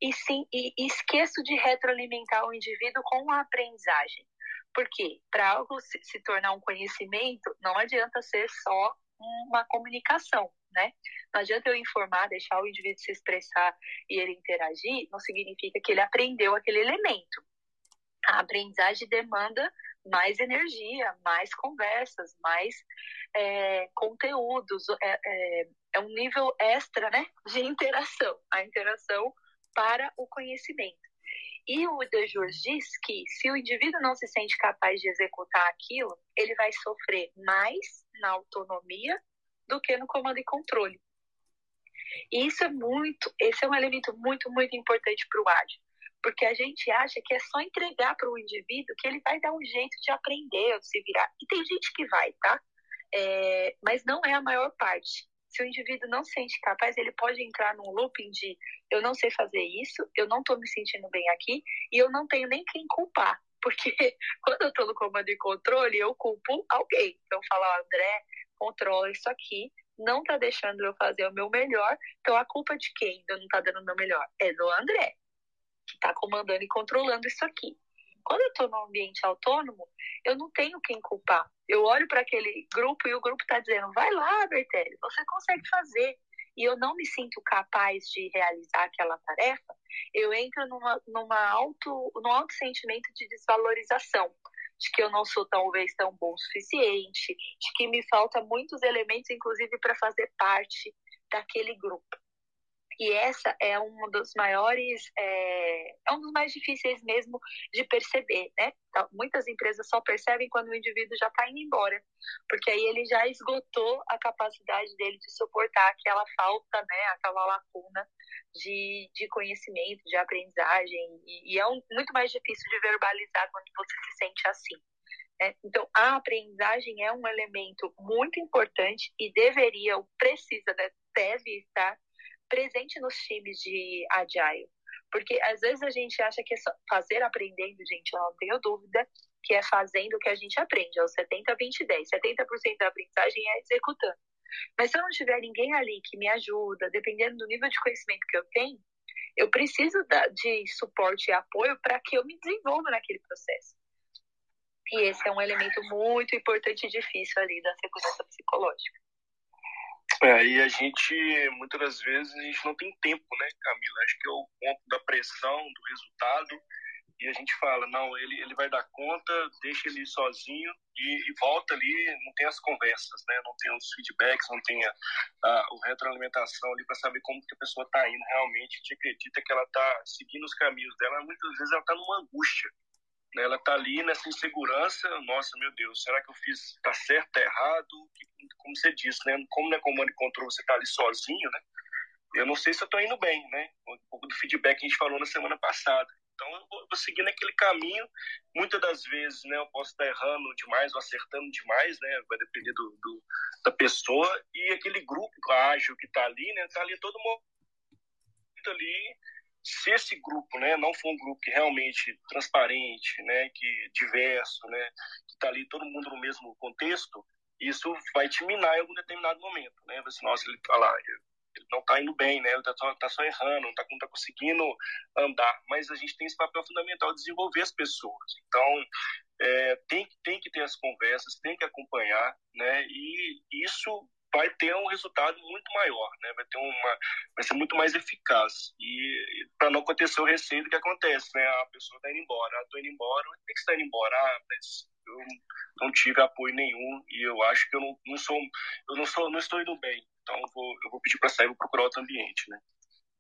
e, sim, e esqueço de retroalimentar o indivíduo com a aprendizagem. Porque para algo se, se tornar um conhecimento, não adianta ser só uma comunicação, né? Não adianta eu informar, deixar o indivíduo se expressar e ele interagir, não significa que ele aprendeu aquele elemento. A aprendizagem demanda mais energia, mais conversas, mais é, conteúdos, é, é, é, um nível extra né, de interação, a interação para o conhecimento. E o Dejurs diz que se o indivíduo não se sente capaz de executar aquilo, ele vai sofrer mais na autonomia do que no comando e controle. E isso é muito, esse é um elemento muito, muito importante para o ágil. Porque a gente acha que é só entregar para o indivíduo que ele vai dar um jeito de aprender, de se virar. E tem gente que vai, tá? É, mas não é a maior parte. Se o indivíduo não se sente capaz, ele pode entrar num looping de eu não sei fazer isso, eu não estou me sentindo bem aqui e eu não tenho nem quem culpar. [LAUGHS] Porque quando eu estou no comando e controle, eu culpo alguém. Então, eu falo, André, controla isso aqui, não está deixando eu fazer o meu melhor. Então, a culpa de quem eu não está dando o meu melhor? É do André, que está comandando e controlando isso aqui. Quando eu estou num ambiente autônomo, eu não tenho quem culpar. Eu olho para aquele grupo e o grupo está dizendo: vai lá, Bertelli, você consegue fazer. E eu não me sinto capaz de realizar aquela tarefa, eu entro numa, numa auto, num alto sentimento de desvalorização de que eu não sou talvez tão bom o suficiente, de que me falta muitos elementos, inclusive, para fazer parte daquele grupo. E essa é um dos maiores, é, é, um dos mais difíceis mesmo de perceber, né? Então, muitas empresas só percebem quando o indivíduo já está indo embora, porque aí ele já esgotou a capacidade dele de suportar aquela falta, né? Aquela lacuna de, de conhecimento, de aprendizagem, e, e é um, muito mais difícil de verbalizar quando você se sente assim. Né? Então, a aprendizagem é um elemento muito importante e deveria, ou precisa, né? deve estar presente nos times de Agile. Porque às vezes a gente acha que é fazer aprendendo, gente, eu não tenho dúvida que é fazendo o que a gente aprende, é o 70, 20, 10. 70% da aprendizagem é executando. Mas se eu não tiver ninguém ali que me ajuda, dependendo do nível de conhecimento que eu tenho, eu preciso de suporte e apoio para que eu me desenvolva naquele processo. E esse é um elemento muito importante e difícil ali da segurança psicológica. É, e a gente, muitas das vezes, a gente não tem tempo, né, Camila? Acho que é o ponto da pressão, do resultado, e a gente fala, não, ele, ele vai dar conta, deixa ele sozinho e, e volta ali, não tem as conversas, né? Não tem os feedbacks, não tem a, a, a retroalimentação ali para saber como que a pessoa está indo realmente. A gente acredita que ela está seguindo os caminhos dela, muitas vezes ela está numa angústia. Né? Ela está ali nessa insegurança, nossa, meu Deus, será que eu fiz, tá certo, tá errado? Como você disse, né? Como não é comando e controle, você está ali sozinho, né? Eu não sei se eu estou indo bem, né? Um pouco do feedback que a gente falou na semana passada. Então eu vou, vou seguindo aquele caminho. Muitas das vezes, né, eu posso estar errando demais ou acertando demais, né? Vai depender do, do da pessoa e aquele grupo ágil que está ali, né? Está ali todo mundo ali. Se esse grupo, né, não for um grupo que realmente transparente, né, que diverso, né, que está ali todo mundo no mesmo contexto, isso vai te minar em algum determinado momento, né? Você, nossa, ele tá lá, ele não está indo bem, né? Ele está só, tá só errando, não está tá conseguindo andar. Mas a gente tem esse papel fundamental de desenvolver as pessoas. Então, é, tem, tem que ter as conversas, tem que acompanhar, né? E isso vai ter um resultado muito maior, né? Vai ter uma, vai ser muito mais eficaz e para não acontecer o receio que acontece, né? A pessoa está indo embora, estou indo embora, tem que estar indo embora, ah, mas eu não tive apoio nenhum e eu acho que eu não, não sou, eu não sou, não estou indo bem. Então eu vou, eu vou pedir para sair e procurar outro ambiente, né?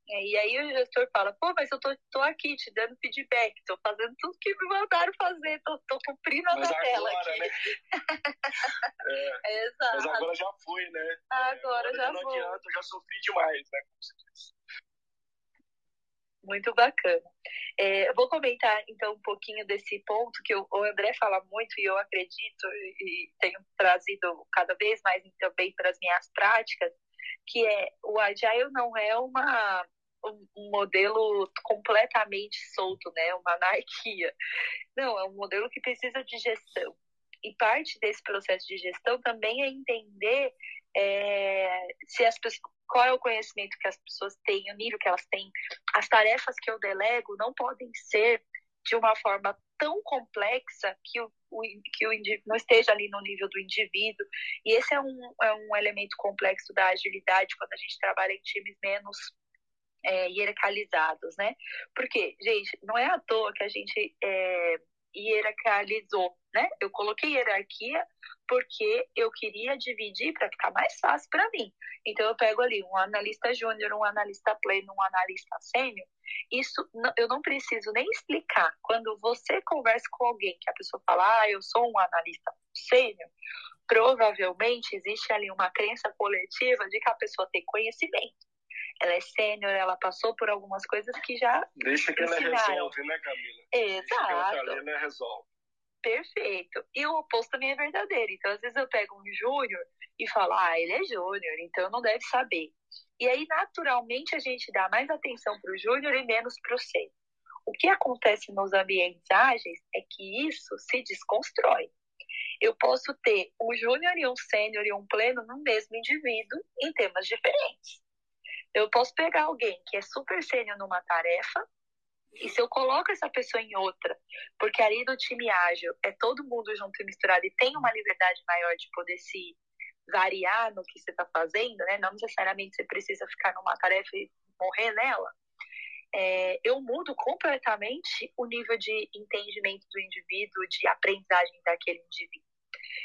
É, e aí o gestor fala, pô, mas eu tô, tô aqui te dando feedback, tô fazendo tudo que me mandaram fazer, tô, tô cumprindo a tabela aqui. Né? [LAUGHS] é, Exato. Mas agora já fui, né? Agora, agora já não foi. Adianta, eu já sofri demais, né? Como. Muito bacana. É, eu vou comentar então um pouquinho desse ponto que o André fala muito e eu acredito e tenho trazido cada vez mais também para as minhas práticas, que é o Agile não é uma um modelo completamente solto, né? Uma anarquia. Não, é um modelo que precisa de gestão. E parte desse processo de gestão também é entender é, se as pessoas, qual é o conhecimento que as pessoas têm, o nível que elas têm. As tarefas que eu delego não podem ser de uma forma tão complexa que o, que o não esteja ali no nível do indivíduo. E esse é um, é um elemento complexo da agilidade quando a gente trabalha em times menos é, hierarquizados, né? Porque, gente, não é à toa que a gente é, hierarquizou, né? Eu coloquei hierarquia porque eu queria dividir para ficar mais fácil para mim. Então eu pego ali um analista júnior, um analista pleno, um analista sênior. Isso eu não preciso nem explicar. Quando você conversa com alguém que a pessoa fala, ah, eu sou um analista sênior, provavelmente existe ali uma crença coletiva de que a pessoa tem conhecimento. Ela é sênior, ela passou por algumas coisas que já Deixa que ensinaram. ela resolve, né, Camila? Exato. Deixa que ela, resolve. Perfeito. E o oposto também é verdadeiro. Então, às vezes eu pego um júnior e falo, ah, ele é júnior, então não deve saber. E aí, naturalmente, a gente dá mais atenção para o júnior e menos para o sênior. O que acontece nos ambientes ágeis é que isso se desconstrói. Eu posso ter um júnior e um sênior e um pleno no mesmo indivíduo em temas diferentes. Eu posso pegar alguém que é super sênior numa tarefa e se eu coloco essa pessoa em outra, porque ali do time ágil é todo mundo junto e misturado e tem uma liberdade maior de poder se variar no que você está fazendo, né? Não necessariamente você precisa ficar numa tarefa e morrer nela. É, eu mudo completamente o nível de entendimento do indivíduo, de aprendizagem daquele indivíduo.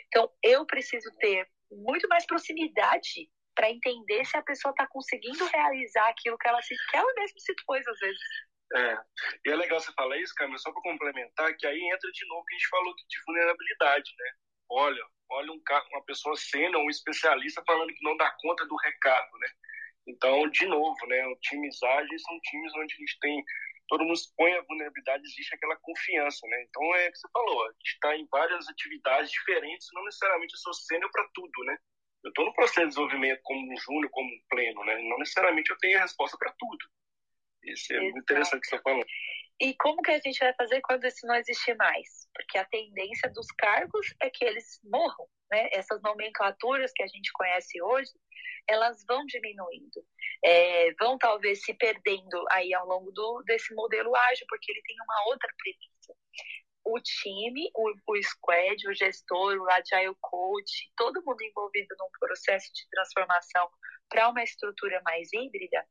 Então, eu preciso ter muito mais proximidade para entender se a pessoa está conseguindo realizar aquilo que ela se que ela mesma se pôs às vezes. É. E é legal você falar isso, Camila, só para complementar, que aí entra de novo que a gente falou de vulnerabilidade, né? Olha, olha um, uma pessoa sendo um especialista falando que não dá conta do recado, né? Então, de novo, né? Os times ágeis são times onde a gente tem todo mundo expõe a vulnerabilidade, existe aquela confiança, né? Então é o que você falou, a gente está em várias atividades diferentes, não necessariamente eu sou sênior para tudo, né? Eu estou no processo de desenvolvimento como um júnior, como um pleno, né? Não necessariamente eu tenho a resposta para tudo. Isso é Exato. muito interessante que você falou. E como que a gente vai fazer quando isso não existir mais? Porque a tendência dos cargos é que eles morram, né? Essas nomenclaturas que a gente conhece hoje, elas vão diminuindo, é, vão talvez se perdendo aí ao longo do, desse modelo ágil, porque ele tem uma outra premissa. O time, o, o squad, o gestor, o agile coach, todo mundo envolvido num processo de transformação para uma estrutura mais híbrida,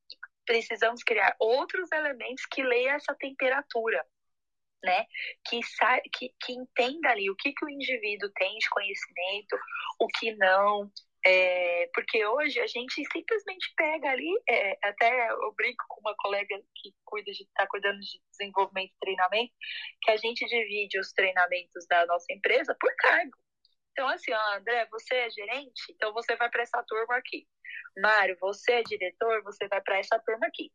precisamos criar outros elementos que leiam essa temperatura. né? Que, que, que entenda ali o que, que o indivíduo tem de conhecimento, o que não, é, porque hoje a gente simplesmente pega ali, é, até eu brinco com uma colega que cuida de está cuidando de desenvolvimento e treinamento, que a gente divide os treinamentos da nossa empresa por cargo. Então, assim, ó, André, você é gerente, então você vai para essa turma aqui. Mário, você é diretor, você vai para essa turma aqui.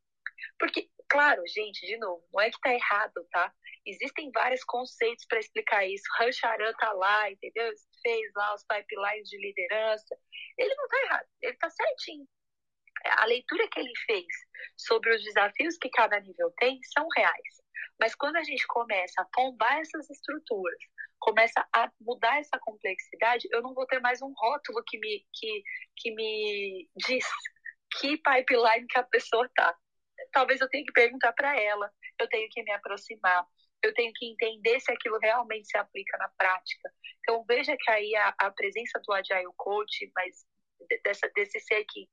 Porque, claro, gente, de novo, não é que tá errado, tá? Existem vários conceitos para explicar isso. Rancharan tá lá, entendeu? Fez lá os pipelines de liderança. Ele não tá errado, ele tá certinho. A leitura que ele fez sobre os desafios que cada nível tem são reais. Mas quando a gente começa a tombar essas estruturas, começa a mudar essa complexidade, eu não vou ter mais um rótulo que me, que, que me diz que pipeline que a pessoa tá talvez eu tenha que perguntar para ela, eu tenho que me aproximar, eu tenho que entender se aquilo realmente se aplica na prática. Então, veja que aí a, a presença do Agile Coach, mas dessa, desse ser que,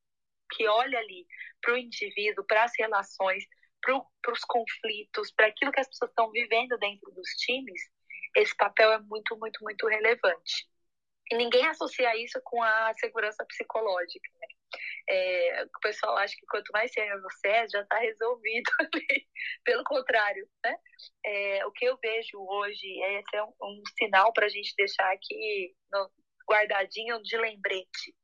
que olha ali para o indivíduo, para as relações, para os conflitos, para aquilo que as pessoas estão vivendo dentro dos times, esse papel é muito, muito, muito relevante. E ninguém associa isso com a segurança psicológica. Né? É, o pessoal acha que quanto mais você é, já está resolvido [LAUGHS] ali. Pelo contrário, né? É, o que eu vejo hoje é, é um, um sinal para a gente deixar aqui no, guardadinho de lembrete.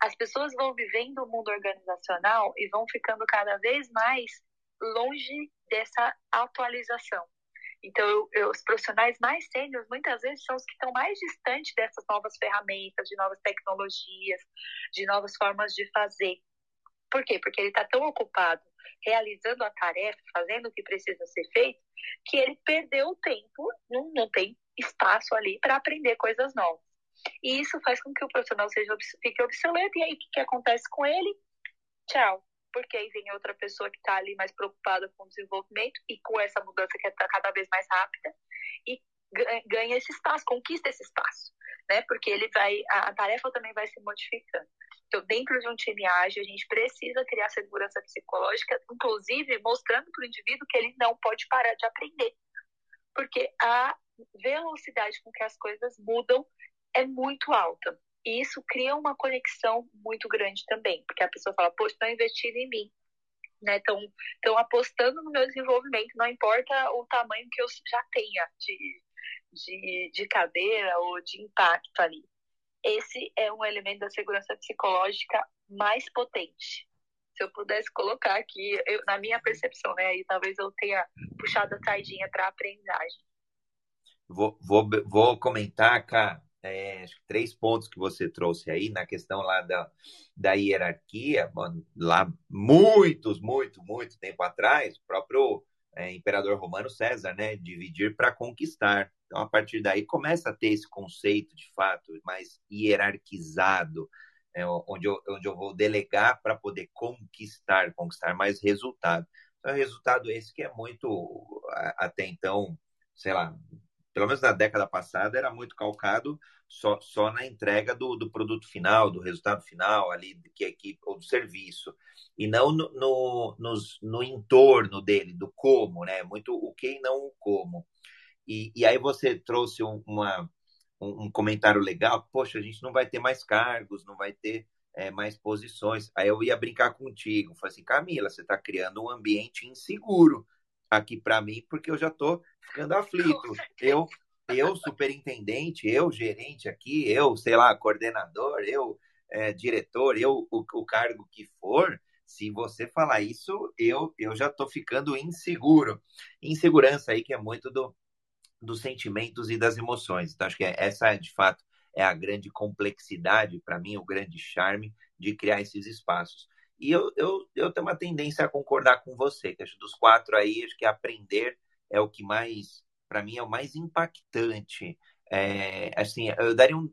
As pessoas vão vivendo o mundo organizacional e vão ficando cada vez mais longe dessa atualização. Então, eu, eu, os profissionais mais sêniores, muitas vezes, são os que estão mais distantes dessas novas ferramentas, de novas tecnologias, de novas formas de fazer. Por quê? Porque ele está tão ocupado realizando a tarefa, fazendo o que precisa ser feito, que ele perdeu o tempo, não, não tem espaço ali para aprender coisas novas. E isso faz com que o profissional seja, fique obsoleto, e aí o que, que acontece com ele? Tchau porque aí vem outra pessoa que está ali mais preocupada com o desenvolvimento e com essa mudança que está cada vez mais rápida e ganha esse espaço, conquista esse espaço, né? Porque ele vai, a, tarefa também vai se modificando. Então, dentro de um time ágil, a gente precisa criar segurança psicológica, inclusive mostrando para o indivíduo que ele não pode parar de aprender, porque a velocidade com que as coisas mudam é muito alta. E isso cria uma conexão muito grande também, porque a pessoa fala, poxa, estão investindo em mim. Né? Estão, estão apostando no meu desenvolvimento, não importa o tamanho que eu já tenha de, de, de cadeira ou de impacto ali. Esse é um elemento da segurança psicológica mais potente. Se eu pudesse colocar aqui, eu, na minha percepção, né? Aí talvez eu tenha puxado a sardinha para a aprendizagem. Vou, vou, vou comentar, cara, é, acho que três pontos que você trouxe aí na questão lá da, da hierarquia, lá muitos, muito, muito tempo atrás, o próprio é, imperador romano César, né, dividir para conquistar. Então, a partir daí começa a ter esse conceito, de fato, mais hierarquizado, é, onde, eu, onde eu vou delegar para poder conquistar, conquistar mais resultado. Então, resultado esse que é muito, até então, sei lá, pelo menos na década passada, era muito calcado só, só na entrega do, do produto final, do resultado final ali, que equipe ou do serviço, e não no, no, no, no entorno dele, do como, né? Muito o que e não o como. E, e aí você trouxe um, uma, um, um comentário legal, poxa, a gente não vai ter mais cargos, não vai ter é, mais posições. Aí eu ia brincar contigo, falei assim, Camila, você está criando um ambiente inseguro aqui para mim, porque eu já estou ficando aflito. [LAUGHS] Eu, eu superintendente, eu gerente aqui, eu, sei lá, coordenador, eu é, diretor, eu o, o, cargo que for, se você falar isso, eu, eu já estou ficando inseguro. Insegurança aí que é muito do, dos sentimentos e das emoções. Então, acho que essa, de fato, é a grande complexidade, para mim, o grande charme de criar esses espaços. E eu, eu, eu tenho uma tendência a concordar com você, que acho dos quatro aí, acho que aprender é o que mais, para mim, é o mais impactante. É, assim, eu daria um.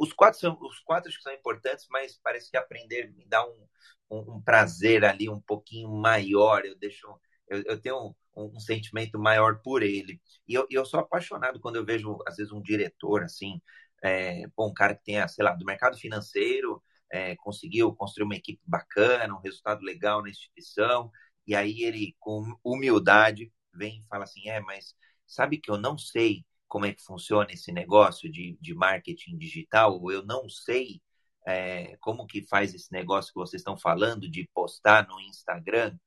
Os quatro são os quatro que são importantes, mas parece que aprender me dá um, um, um prazer ali um pouquinho maior. Eu deixo, eu, eu tenho um, um, sentimento maior por ele. E eu, eu sou apaixonado quando eu vejo, às vezes, um diretor assim, é, bom, um cara que tenha, sei lá, do mercado financeiro, é, conseguiu construir uma equipe bacana, um resultado legal na instituição, e aí ele, com humildade, vem e fala assim: é, mas sabe que eu não sei como é que funciona esse negócio de, de marketing digital, eu não sei é, como que faz esse negócio que vocês estão falando de postar no Instagram.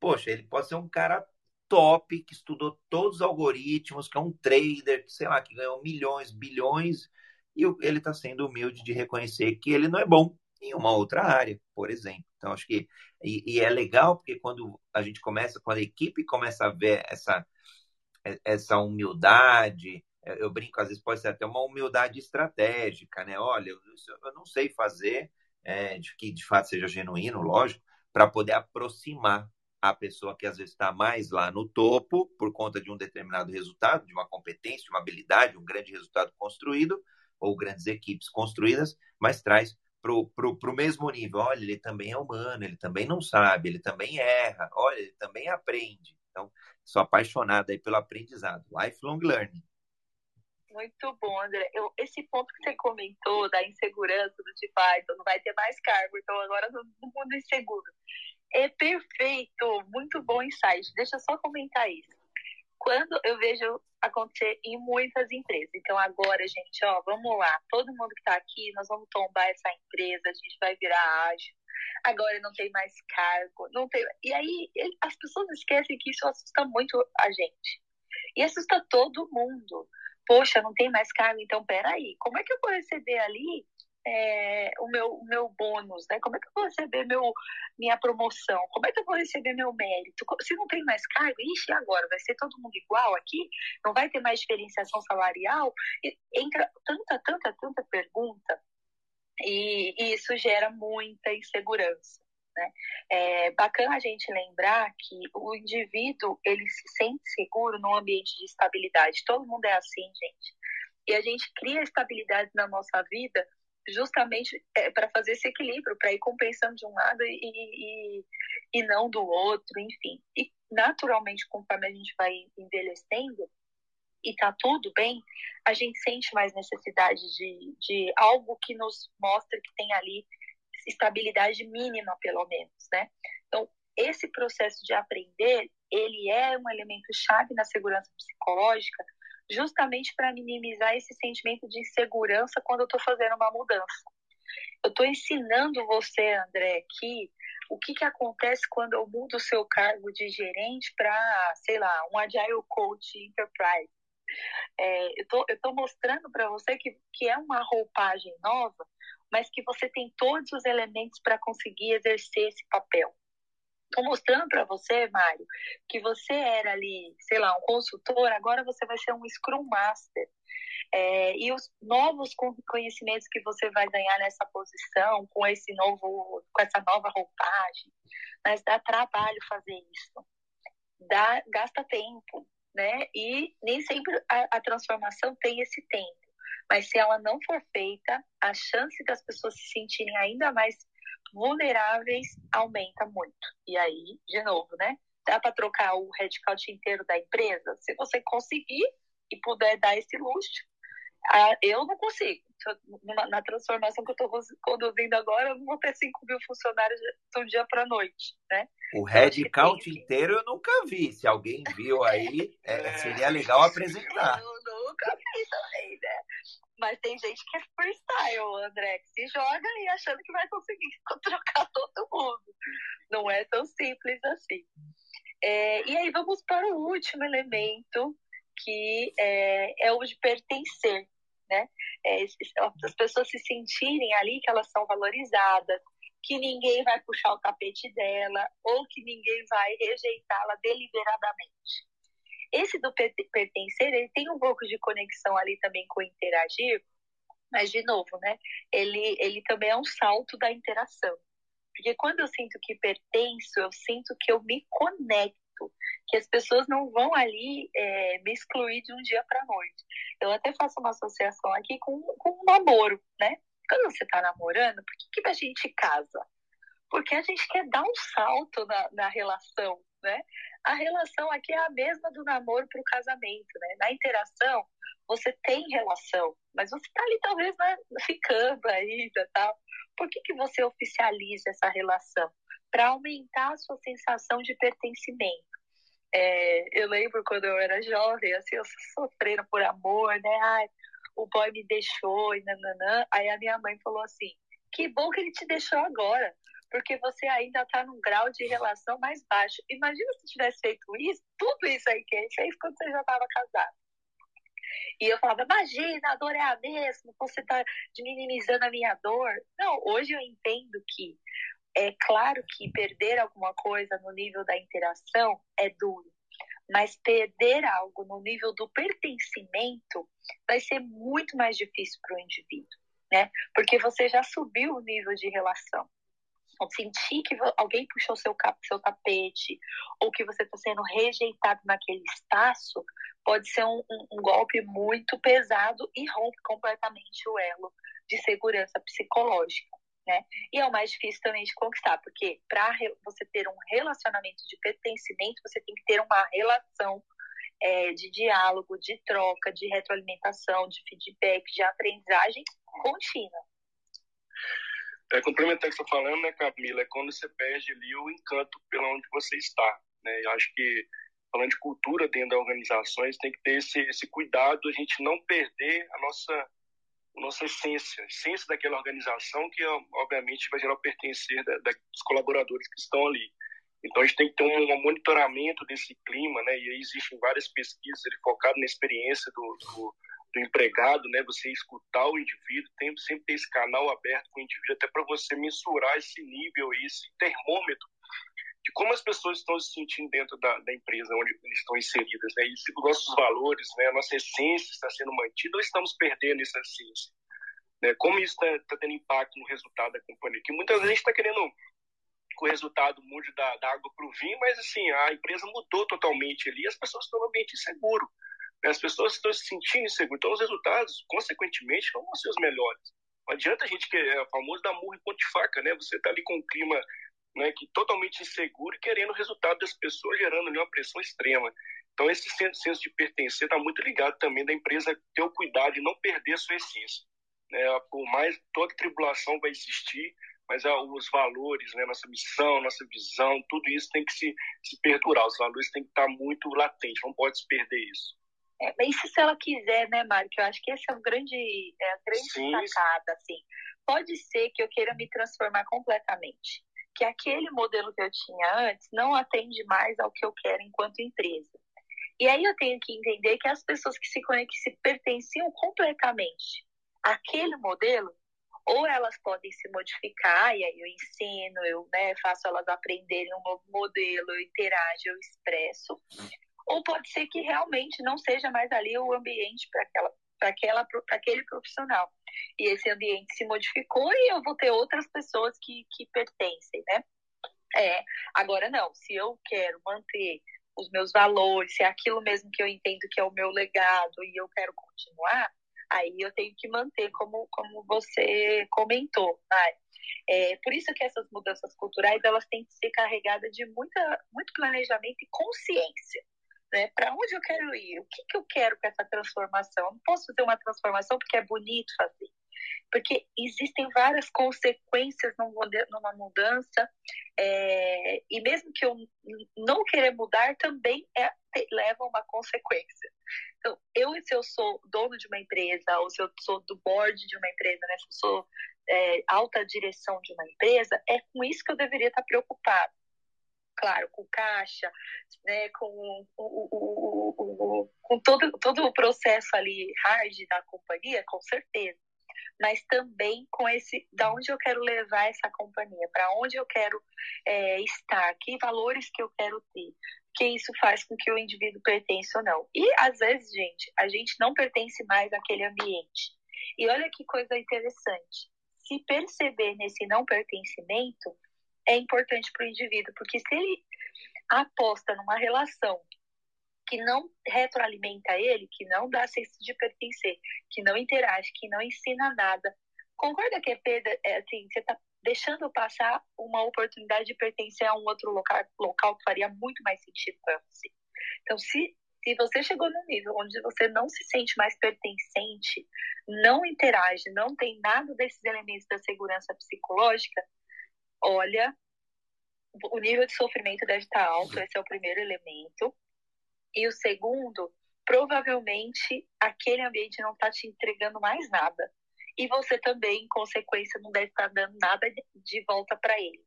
Poxa, ele pode ser um cara top, que estudou todos os algoritmos, que é um trader, que sei lá, que ganhou milhões, bilhões, e ele está sendo humilde de reconhecer que ele não é bom em uma outra área, por exemplo. Então, acho que. E, e, é legal porque quando a gente começa, quando a equipe começa a ver essa, essa humildade, eu brinco, às vezes pode ser até uma humildade estratégica, né? Olha, eu, eu não sei fazer, é, de que de fato seja genuíno, lógico, para poder aproximar a pessoa que às vezes está mais lá no topo por conta de um determinado resultado, de uma competência, de uma habilidade, um grande resultado construído, ou grandes equipes construídas, mas traz para o mesmo nível. Olha, ele também é humano, ele também não sabe, ele também erra, olha, ele também aprende. Então, sou apaixonado aí pelo aprendizado, lifelong learning. Muito bom, André. Eu, esse ponto que você comentou da insegurança do tipo, ah, então não vai ter mais cargo, então agora no mundo inseguro. É perfeito, muito bom insight. Deixa eu só comentar isso. Quando eu vejo acontecer em muitas empresas. Então, agora, gente, ó, vamos lá. Todo mundo que está aqui, nós vamos tombar essa empresa, a gente vai virar ágil. Agora não tem mais cargo, não tem. E aí, as pessoas esquecem que isso assusta muito a gente. E assusta todo mundo. Poxa, não tem mais cargo, então peraí, como é que eu vou receber ali é, o, meu, o meu bônus, né? Como é que eu vou receber meu, minha promoção? Como é que eu vou receber meu mérito? Se não tem mais cargo, ixi, agora vai ser todo mundo igual aqui? Não vai ter mais diferenciação salarial? E entra tanta, tanta, tanta pergunta e, e isso gera muita insegurança. Né? É bacana a gente lembrar que o indivíduo ele se sente seguro num ambiente de estabilidade. Todo mundo é assim, gente. E a gente cria estabilidade na nossa vida justamente é, para fazer esse equilíbrio, para ir compensando de um lado e, e, e não do outro, enfim. E naturalmente, conforme a gente vai envelhecendo e tá tudo bem, a gente sente mais necessidade de, de algo que nos mostre que tem ali estabilidade mínima, pelo menos, né? Então, esse processo de aprender, ele é um elemento chave na segurança psicológica, justamente para minimizar esse sentimento de insegurança quando eu estou fazendo uma mudança. Eu estou ensinando você, André, aqui o que, que acontece quando eu mudo o seu cargo de gerente para, sei lá, um Agile Coach Enterprise. É, eu tô, estou mostrando para você que, que é uma roupagem nova, mas que você tem todos os elementos para conseguir exercer esse papel. Estou mostrando para você, Mário, que você era ali, sei lá, um consultor, agora você vai ser um Scrum Master. É, e os novos conhecimentos que você vai ganhar nessa posição, com esse novo, com essa nova roupagem, mas dá trabalho fazer isso. Dá, gasta tempo, né? E nem sempre a, a transformação tem esse tempo. Mas se ela não for feita, a chance das pessoas se sentirem ainda mais vulneráveis aumenta muito. E aí, de novo, né? Dá para trocar o headcount inteiro da empresa? Se você conseguir e puder dar esse luxo, eu não consigo. Na transformação que eu estou conduzindo agora, eu não vou ter 5 mil funcionários do dia para noite, né? O headcount tem... inteiro eu nunca vi. Se alguém viu aí, é, seria legal apresentar. Eu nunca vi também, né? Mas tem gente que é freestyle, André, que se joga e achando que vai conseguir [LAUGHS] trocar todo mundo. Não é tão simples assim. É, e aí vamos para o último elemento, que é, é o de pertencer. Né? É, as pessoas se sentirem ali que elas são valorizadas, que ninguém vai puxar o tapete dela ou que ninguém vai rejeitá-la deliberadamente. Esse do pertencer, ele tem um pouco de conexão ali também com interagir, mas de novo, né? Ele, ele também é um salto da interação. Porque quando eu sinto que pertenço, eu sinto que eu me conecto, que as pessoas não vão ali é, me excluir de um dia para noite. Eu até faço uma associação aqui com, com um namoro, né? Quando você está namorando, por que, que a gente casa? Porque a gente quer dar um salto na, na relação, né? A relação aqui é a mesma do namoro para o casamento, né? Na interação, você tem relação, mas você está ali talvez né, ficando ainda, tal. Por que, que você oficializa essa relação? Para aumentar a sua sensação de pertencimento. É, eu lembro quando eu era jovem, assim, eu sofrendo por amor, né? Ai, o boy me deixou e nananã. Aí a minha mãe falou assim: que bom que ele te deixou agora, porque você ainda está num grau de relação mais baixo. Imagina se tivesse feito isso, tudo isso aí que ele fez quando você já estava casado. E eu falava, imagina, a dor é a mesma, você está minimizando a minha dor. Não, hoje eu entendo que é claro que perder alguma coisa no nível da interação é duro, mas perder algo no nível do pertencimento vai ser muito mais difícil para o indivíduo, né? Porque você já subiu o nível de relação. Sentir que alguém puxou seu, seu tapete ou que você está sendo rejeitado naquele espaço pode ser um, um, um golpe muito pesado e rompe completamente o elo de segurança psicológica. Né? E é o mais difícil também de conquistar, porque para você ter um relacionamento de pertencimento, você tem que ter uma relação é, de diálogo, de troca, de retroalimentação, de feedback, de aprendizagem contínua. É, complementar o que você está falando, né, Camila, é quando você perde ali o encanto pela onde você está. Né? Eu acho que, falando de cultura dentro das organizações, tem que ter esse, esse cuidado, a gente não perder a nossa nossa essência, a essência daquela organização que, obviamente, vai gerar o pertencer da, da, dos colaboradores que estão ali. Então, a gente tem que ter um, um monitoramento desse clima, né? E aí existem várias pesquisas focadas na experiência do, do, do, empregado, né? Você escutar o indivíduo, tem, sempre ter esse canal aberto com o indivíduo, até para você mensurar esse nível, esse termômetro de como as pessoas estão se sentindo dentro da, da empresa onde estão inseridas, né? E se os nossos valores, né, a nossa essência está sendo mantida ou estamos perdendo essa essência? Né? Como isso está tá tendo impacto no resultado da companhia? Que muitas vezes a gente está querendo que o resultado mude da, da água para o vinho, mas assim, a empresa mudou totalmente ali as pessoas estão no ambiente inseguro. Né? As pessoas estão se sentindo inseguras. Então, os resultados, consequentemente, não vão ser os melhores. Não adianta a gente que é o famoso da murra e ponte faca, né? Você está ali com um clima né, que totalmente inseguro e querendo o resultado das pessoas, gerando ali uma pressão extrema. Então, esse senso de pertencer está muito ligado também da empresa ter o cuidado de não perder a sua essência. Né? Por mais toda tribulação vai existir, mas ah, os valores, né, nossa missão, nossa visão, tudo isso tem que se, se perdurar. Os valores têm que estar muito latentes, não pode se perder isso. É, mas isso se ela quiser, né, Mário? Que eu acho que esse é um grande, é a grande Sim. sacada, assim. Pode ser que eu queira me transformar completamente que aquele modelo que eu tinha antes não atende mais ao que eu quero enquanto empresa. E aí eu tenho que entender que as pessoas que se, que se pertenciam completamente àquele modelo, ou elas podem se modificar, e aí eu ensino, eu né, faço elas aprenderem um novo modelo, eu interajo, eu expresso, ou pode ser que realmente não seja mais ali o ambiente para aquela para aquele profissional e esse ambiente se modificou e eu vou ter outras pessoas que, que pertencem, né? É, agora não, se eu quero manter os meus valores, se é aquilo mesmo que eu entendo que é o meu legado e eu quero continuar, aí eu tenho que manter como, como você comentou, né? É, por isso que essas mudanças culturais elas têm que ser carregadas de muita, muito planejamento e consciência né? Para onde eu quero ir? O que, que eu quero com essa transformação? Eu não posso fazer uma transformação porque é bonito fazer. Porque existem várias consequências numa mudança, é, e mesmo que eu não querer mudar, também é, leva uma consequência. Então, eu, se eu sou dono de uma empresa, ou se eu sou do board de uma empresa, né, se eu sou é, alta direção de uma empresa, é com isso que eu deveria estar preocupado claro, com caixa, né, com, o, o, o, com todo, todo o processo ali hard da companhia, com certeza. Mas também com esse, da onde eu quero levar essa companhia, para onde eu quero é, estar, que valores que eu quero ter, que isso faz com que o indivíduo pertença ou não. E às vezes, gente, a gente não pertence mais àquele ambiente. E olha que coisa interessante. Se perceber nesse não pertencimento, é importante para o indivíduo, porque se ele aposta numa relação que não retroalimenta ele, que não dá senso de pertencer, que não interage, que não ensina nada, concorda que é perda, é, assim, você está deixando passar uma oportunidade de pertencer a um outro local, local que faria muito mais sentido para você. Então, se, se você chegou num nível onde você não se sente mais pertencente, não interage, não tem nada desses elementos da segurança psicológica, olha, o nível de sofrimento deve estar alto, esse é o primeiro elemento. E o segundo, provavelmente aquele ambiente não está te entregando mais nada. E você também, em consequência, não deve estar dando nada de volta para ele.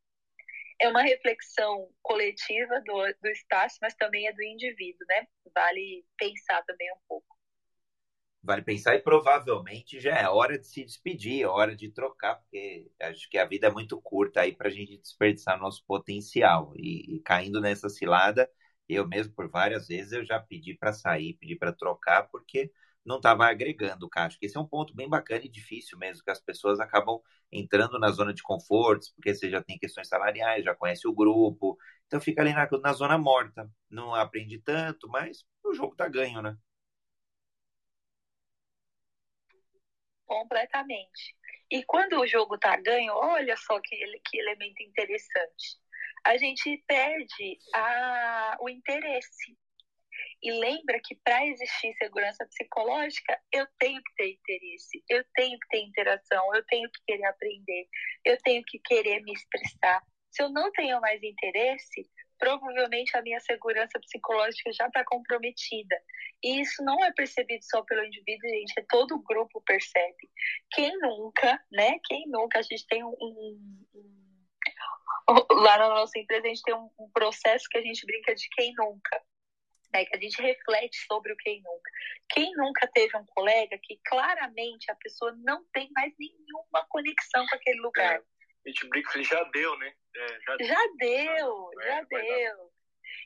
É uma reflexão coletiva do, do espaço, mas também é do indivíduo, né? Vale pensar também um pouco. Vale pensar e provavelmente já é hora de se despedir, é hora de trocar, porque acho que a vida é muito curta aí para a gente desperdiçar nosso potencial. E, e caindo nessa cilada, eu mesmo, por várias vezes, eu já pedi para sair, pedi para trocar, porque não estava agregando, Acho que esse é um ponto bem bacana e difícil mesmo, que as pessoas acabam entrando na zona de conforto, porque você já tem questões salariais, já conhece o grupo, então fica ali na, na zona morta. Não aprende tanto, mas o jogo tá ganho, né? Completamente. E quando o jogo tá ganho, olha só que, que elemento interessante a gente perde a, o interesse. E lembra que para existir segurança psicológica, eu tenho que ter interesse, eu tenho que ter interação, eu tenho que querer aprender, eu tenho que querer me expressar. Se eu não tenho mais interesse, provavelmente a minha segurança psicológica já está comprometida. E isso não é percebido só pelo indivíduo, gente, é todo o grupo percebe. Quem nunca, né? Quem nunca, a gente tem um, um lá na nossa empresa a gente tem um, um processo que a gente brinca de quem nunca. Né, que a gente reflete sobre o quem nunca. Quem nunca teve um colega que claramente a pessoa não tem mais nenhuma conexão com aquele lugar. É, a gente brinca que já deu, né? É, já, já, deu, já, já deu.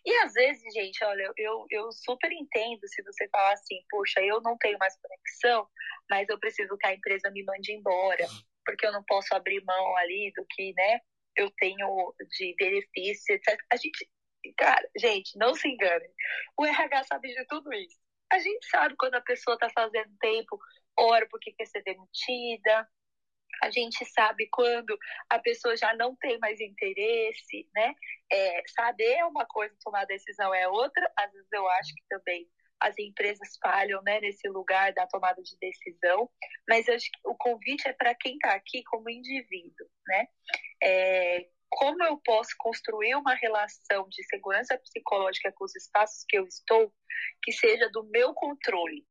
E às vezes, gente, olha, eu, eu super entendo se você falar assim, poxa, eu não tenho mais conexão, mas eu preciso que a empresa me mande embora, porque eu não posso abrir mão ali do que, né, eu tenho de benefício, etc. A gente, cara, gente, não se engane. O RH sabe de tudo isso. A gente sabe quando a pessoa está fazendo tempo, ora porque quer ser demitida. A gente sabe quando a pessoa já não tem mais interesse, né? É, saber é uma coisa, tomar decisão é outra. Às vezes eu acho que também as empresas falham né, nesse lugar da tomada de decisão, mas acho que o convite é para quem está aqui como indivíduo, né? É, como eu posso construir uma relação de segurança psicológica com os espaços que eu estou, que seja do meu controle,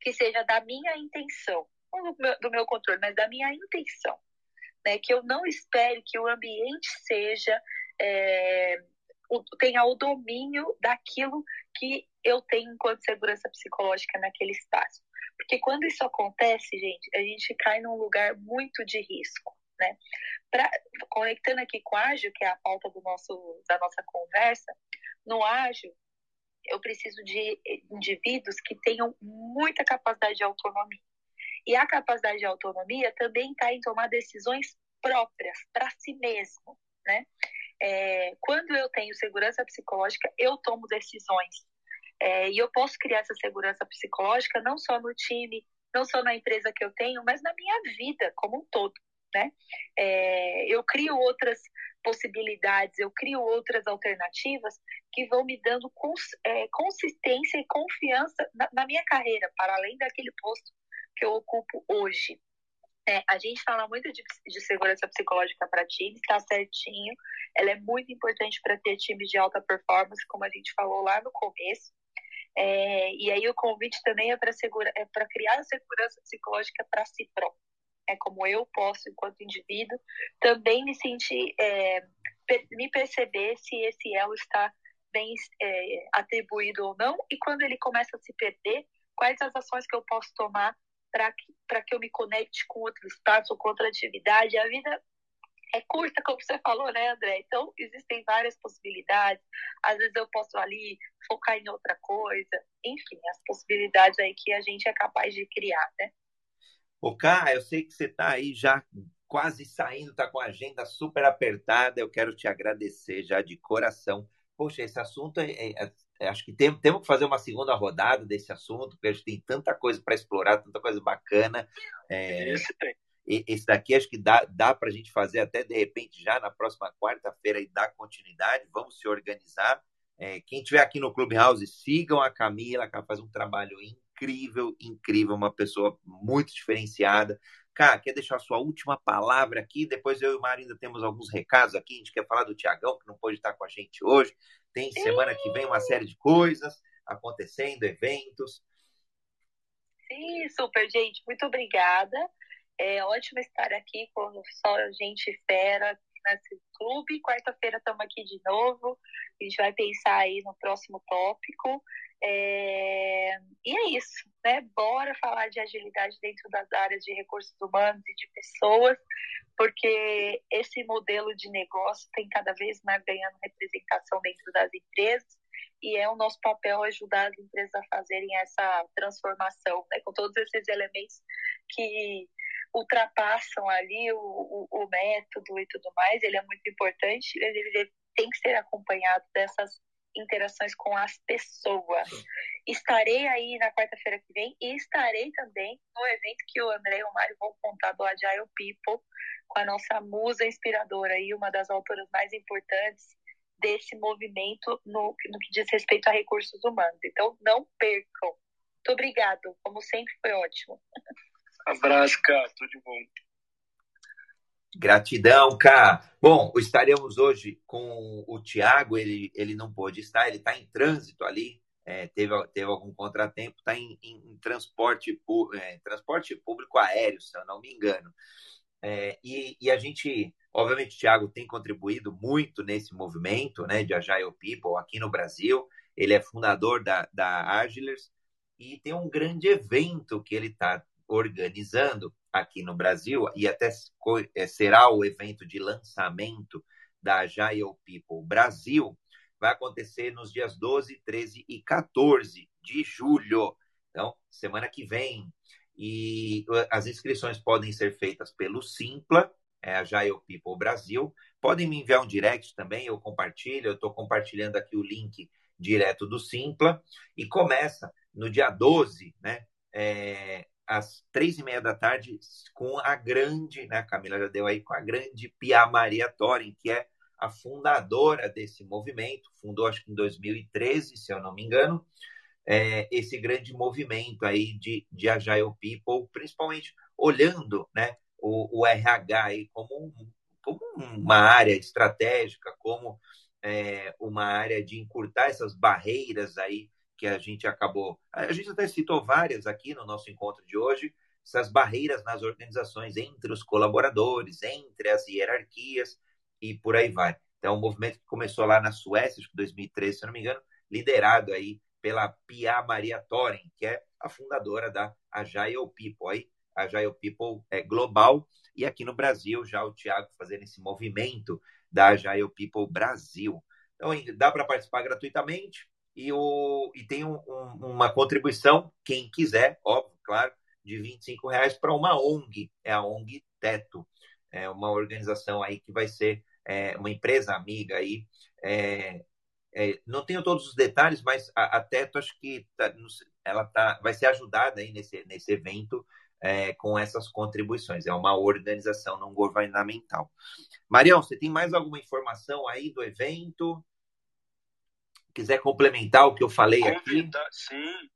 que seja da minha intenção, do meu, controle, mas da minha intenção, né? Que eu não espere que o ambiente seja é, tenha o domínio daquilo que eu tenho enquanto segurança psicológica naquele espaço. Porque quando isso acontece, gente, a gente cai num lugar muito de risco, né? Pra, conectando aqui com o ágil, que é a pauta do nosso, da nossa conversa, no ágil, eu preciso de indivíduos que tenham muita capacidade de autonomia. E a capacidade de autonomia também está em tomar decisões próprias para si mesmo, né? É, quando eu tenho segurança psicológica, eu tomo decisões. É, e eu posso criar essa segurança psicológica não só no time, não só na empresa que eu tenho, mas na minha vida como um todo. Né? É, eu crio outras possibilidades, eu crio outras alternativas que vão me dando cons, é, consistência e confiança na, na minha carreira, para além daquele posto que eu ocupo hoje. É, a gente fala muito de, de segurança psicológica para times, está certinho. Ela é muito importante para ter times de alta performance, como a gente falou lá no começo. É, e aí o convite também é para é criar segurança psicológica para si próprio. É como eu posso, enquanto indivíduo, também me sentir, é, me perceber se esse elo está bem é, atribuído ou não, e quando ele começa a se perder, quais as ações que eu posso tomar para que, que eu me conecte com outro espaço, com outra atividade. A vida é curta, como você falou, né, André? Então, existem várias possibilidades. Às vezes eu posso ali focar em outra coisa. Enfim, as possibilidades aí que a gente é capaz de criar, né? Ô, Cá, eu sei que você está aí já quase saindo, está com a agenda super apertada. Eu quero te agradecer já de coração. Poxa, esse assunto é, é, acho que tem, temos que fazer uma segunda rodada desse assunto, porque a gente tem tanta coisa para explorar, tanta coisa bacana. É, esse. Esse daqui acho que dá, dá para a gente fazer até de repente já na próxima quarta-feira e dar continuidade. Vamos se organizar. É, quem estiver aqui no Clubhouse, sigam a Camila, que ela faz um trabalho incrível, incrível, uma pessoa muito diferenciada. Cá, quer deixar a sua última palavra aqui? Depois eu e o Mário ainda temos alguns recados aqui. A gente quer falar do Tiagão, que não pode estar com a gente hoje. Tem semana que vem uma série de coisas acontecendo, eventos. Sim, super, gente. Muito obrigada. É ótimo estar aqui com só gente fera nesse clube. Quarta-feira estamos aqui de novo. A gente vai pensar aí no próximo tópico. É... E é isso, né? Bora falar de agilidade dentro das áreas de recursos humanos e de pessoas, porque esse modelo de negócio tem cada vez mais ganhando representação dentro das empresas e é o nosso papel ajudar as empresas a fazerem essa transformação, né? Com todos esses elementos que ultrapassam ali o, o, o método e tudo mais, ele é muito importante, ele, ele tem que ser acompanhado dessas interações com as pessoas. Estarei aí na quarta-feira que vem e estarei também no evento que o André e o Mário vão contar do Agile People, com a nossa musa inspiradora aí, uma das autoras mais importantes desse movimento no, no que diz respeito a recursos humanos. Então, não percam. Muito obrigado. Como sempre, foi ótimo. Abraço, cara. Tudo de bom. Gratidão, Cá. Bom, estaremos hoje com o Tiago, ele, ele não pôde estar, ele está em trânsito ali, é, teve, teve algum contratempo, está em, em, em, transporte, é, transporte público aéreo, se eu não me engano. É, e, e, a gente, obviamente, o Tiago tem contribuído muito nesse movimento né, de Agile People aqui no Brasil. Ele é fundador da, da Agilers e tem um grande evento que ele está organizando aqui no Brasil, e até é, será o evento de lançamento da Agile People Brasil, vai acontecer nos dias 12, 13 e 14 de julho. Então, semana que vem. E as inscrições podem ser feitas pelo Simpla, é Agile People Brasil. Podem me enviar um direct também, eu compartilho. Eu estou compartilhando aqui o link direto do Simpla. E começa no dia 12, né? É, às três e meia da tarde com a grande, né, Camila já deu aí, com a grande Pia Maria Torin, que é a fundadora desse movimento, fundou acho que em 2013, se eu não me engano, é, esse grande movimento aí de, de Agile People, principalmente olhando né, o, o RH aí como, como uma área estratégica, como é, uma área de encurtar essas barreiras aí que a gente acabou. A gente até citou várias aqui no nosso encontro de hoje, essas barreiras nas organizações entre os colaboradores, entre as hierarquias e por aí vai. Então, um movimento que começou lá na Suécia, acho que 2013, se não me engano, liderado aí pela Pia Maria Thoren, que é a fundadora da Agile People. Aí, Agile People é global e aqui no Brasil já o Tiago fazendo esse movimento da Agile People Brasil. Então, dá para participar gratuitamente e, o, e tem um, um, uma contribuição, quem quiser, óbvio, claro, de 25 reais para uma ONG, é a ONG Teto, é uma organização aí que vai ser é, uma empresa amiga aí. É, é, não tenho todos os detalhes, mas a, a Teto acho que tá, ela tá, vai ser ajudada aí nesse, nesse evento é, com essas contribuições. É uma organização não governamental. Marião, você tem mais alguma informação aí do evento? Quiser complementar o que eu falei convidar, aqui. Sim,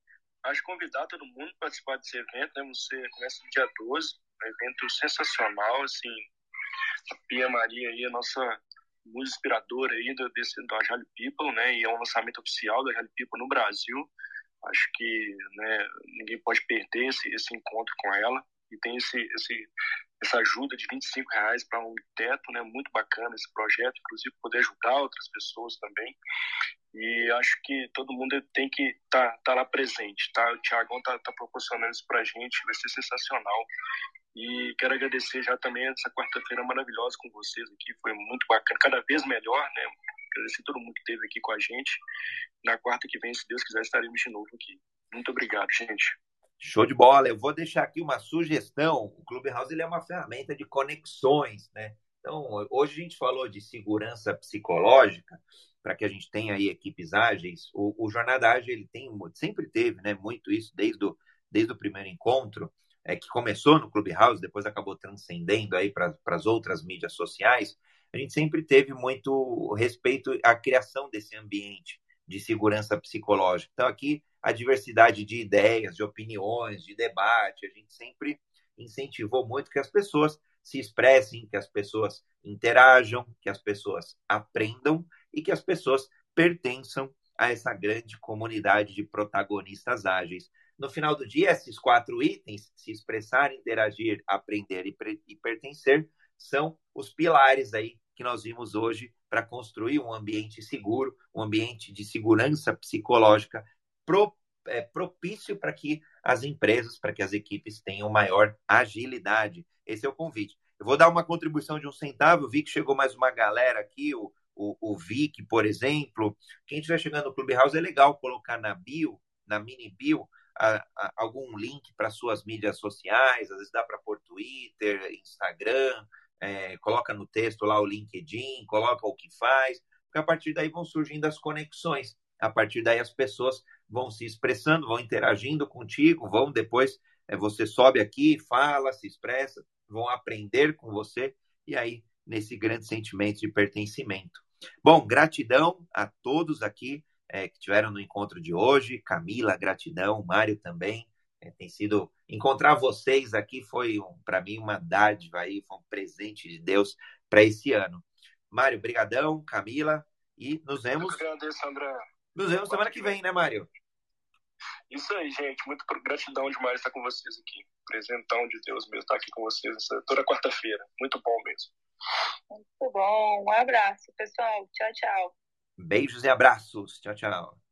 acho convidar todo mundo a participar desse evento, né? Você começa no dia 12, um evento sensacional, assim, a Pia Maria aí, a nossa música inspiradora aí do, desse, do Agile People, né? E é um lançamento oficial do Agile People no Brasil. Acho que né, ninguém pode perder esse, esse encontro com ela. E tem esse, esse, essa ajuda de 25 reais para um teto, né? Muito bacana esse projeto, inclusive poder ajudar outras pessoas também. E acho que todo mundo tem que estar tá, tá lá presente, tá? O Tiagão tá, tá proporcionando isso pra gente, vai ser sensacional. E quero agradecer já também essa quarta-feira maravilhosa com vocês aqui, foi muito bacana, cada vez melhor, né? Agradecer todo mundo que esteve aqui com a gente. Na quarta que vem, se Deus quiser, estaremos de novo aqui. Muito obrigado, gente. Show de bola. Eu vou deixar aqui uma sugestão. O Clubhouse ele é uma ferramenta de conexões, né? Então, hoje a gente falou de segurança psicológica, para que a gente tenha aí equipes ágeis. O, o Jornada Ágil ele tem, sempre teve né, muito isso desde o, desde o primeiro encontro, é, que começou no Clubhouse, depois acabou transcendendo aí para as outras mídias sociais. A gente sempre teve muito respeito à criação desse ambiente de segurança psicológica. Então, aqui a diversidade de ideias, de opiniões, de debate. A gente sempre incentivou muito que as pessoas se expressem, que as pessoas interajam, que as pessoas aprendam e que as pessoas pertençam a essa grande comunidade de protagonistas ágeis. No final do dia, esses quatro itens, se expressar, interagir, aprender e, e pertencer, são os pilares aí que nós vimos hoje para construir um ambiente seguro, um ambiente de segurança psicológica pro, é, propício para que as empresas, para que as equipes tenham maior agilidade. Esse é o convite. Eu vou dar uma contribuição de um centavo. Vi que chegou mais uma galera aqui, o, o, o Vic, por exemplo. Quem estiver chegando no Clubhouse, é legal colocar na bio, na mini bio, a, a, algum link para suas mídias sociais. Às vezes dá para pôr Twitter, Instagram, é, coloca no texto lá o LinkedIn, coloca o que faz, porque a partir daí vão surgindo as conexões. A partir daí as pessoas vão se expressando, vão interagindo contigo, vão depois, é, você sobe aqui, fala, se expressa, vão aprender com você, e aí nesse grande sentimento de pertencimento. Bom, gratidão a todos aqui é, que tiveram no encontro de hoje. Camila, gratidão. Mário também. É, tem sido encontrar vocês aqui foi um, para mim uma dádiva aí, foi um presente de Deus para esse ano. Mário, brigadão. Camila, e nos vemos. Agradeço, André. Nos vemos semana que vem, né, Mário? Isso aí, gente. Muito gratidão demais estar com vocês aqui. Presentão de Deus mesmo estar aqui com vocês toda quarta-feira. Muito bom mesmo. Muito bom. Um abraço, pessoal. Tchau, tchau. Beijos e abraços. Tchau, tchau.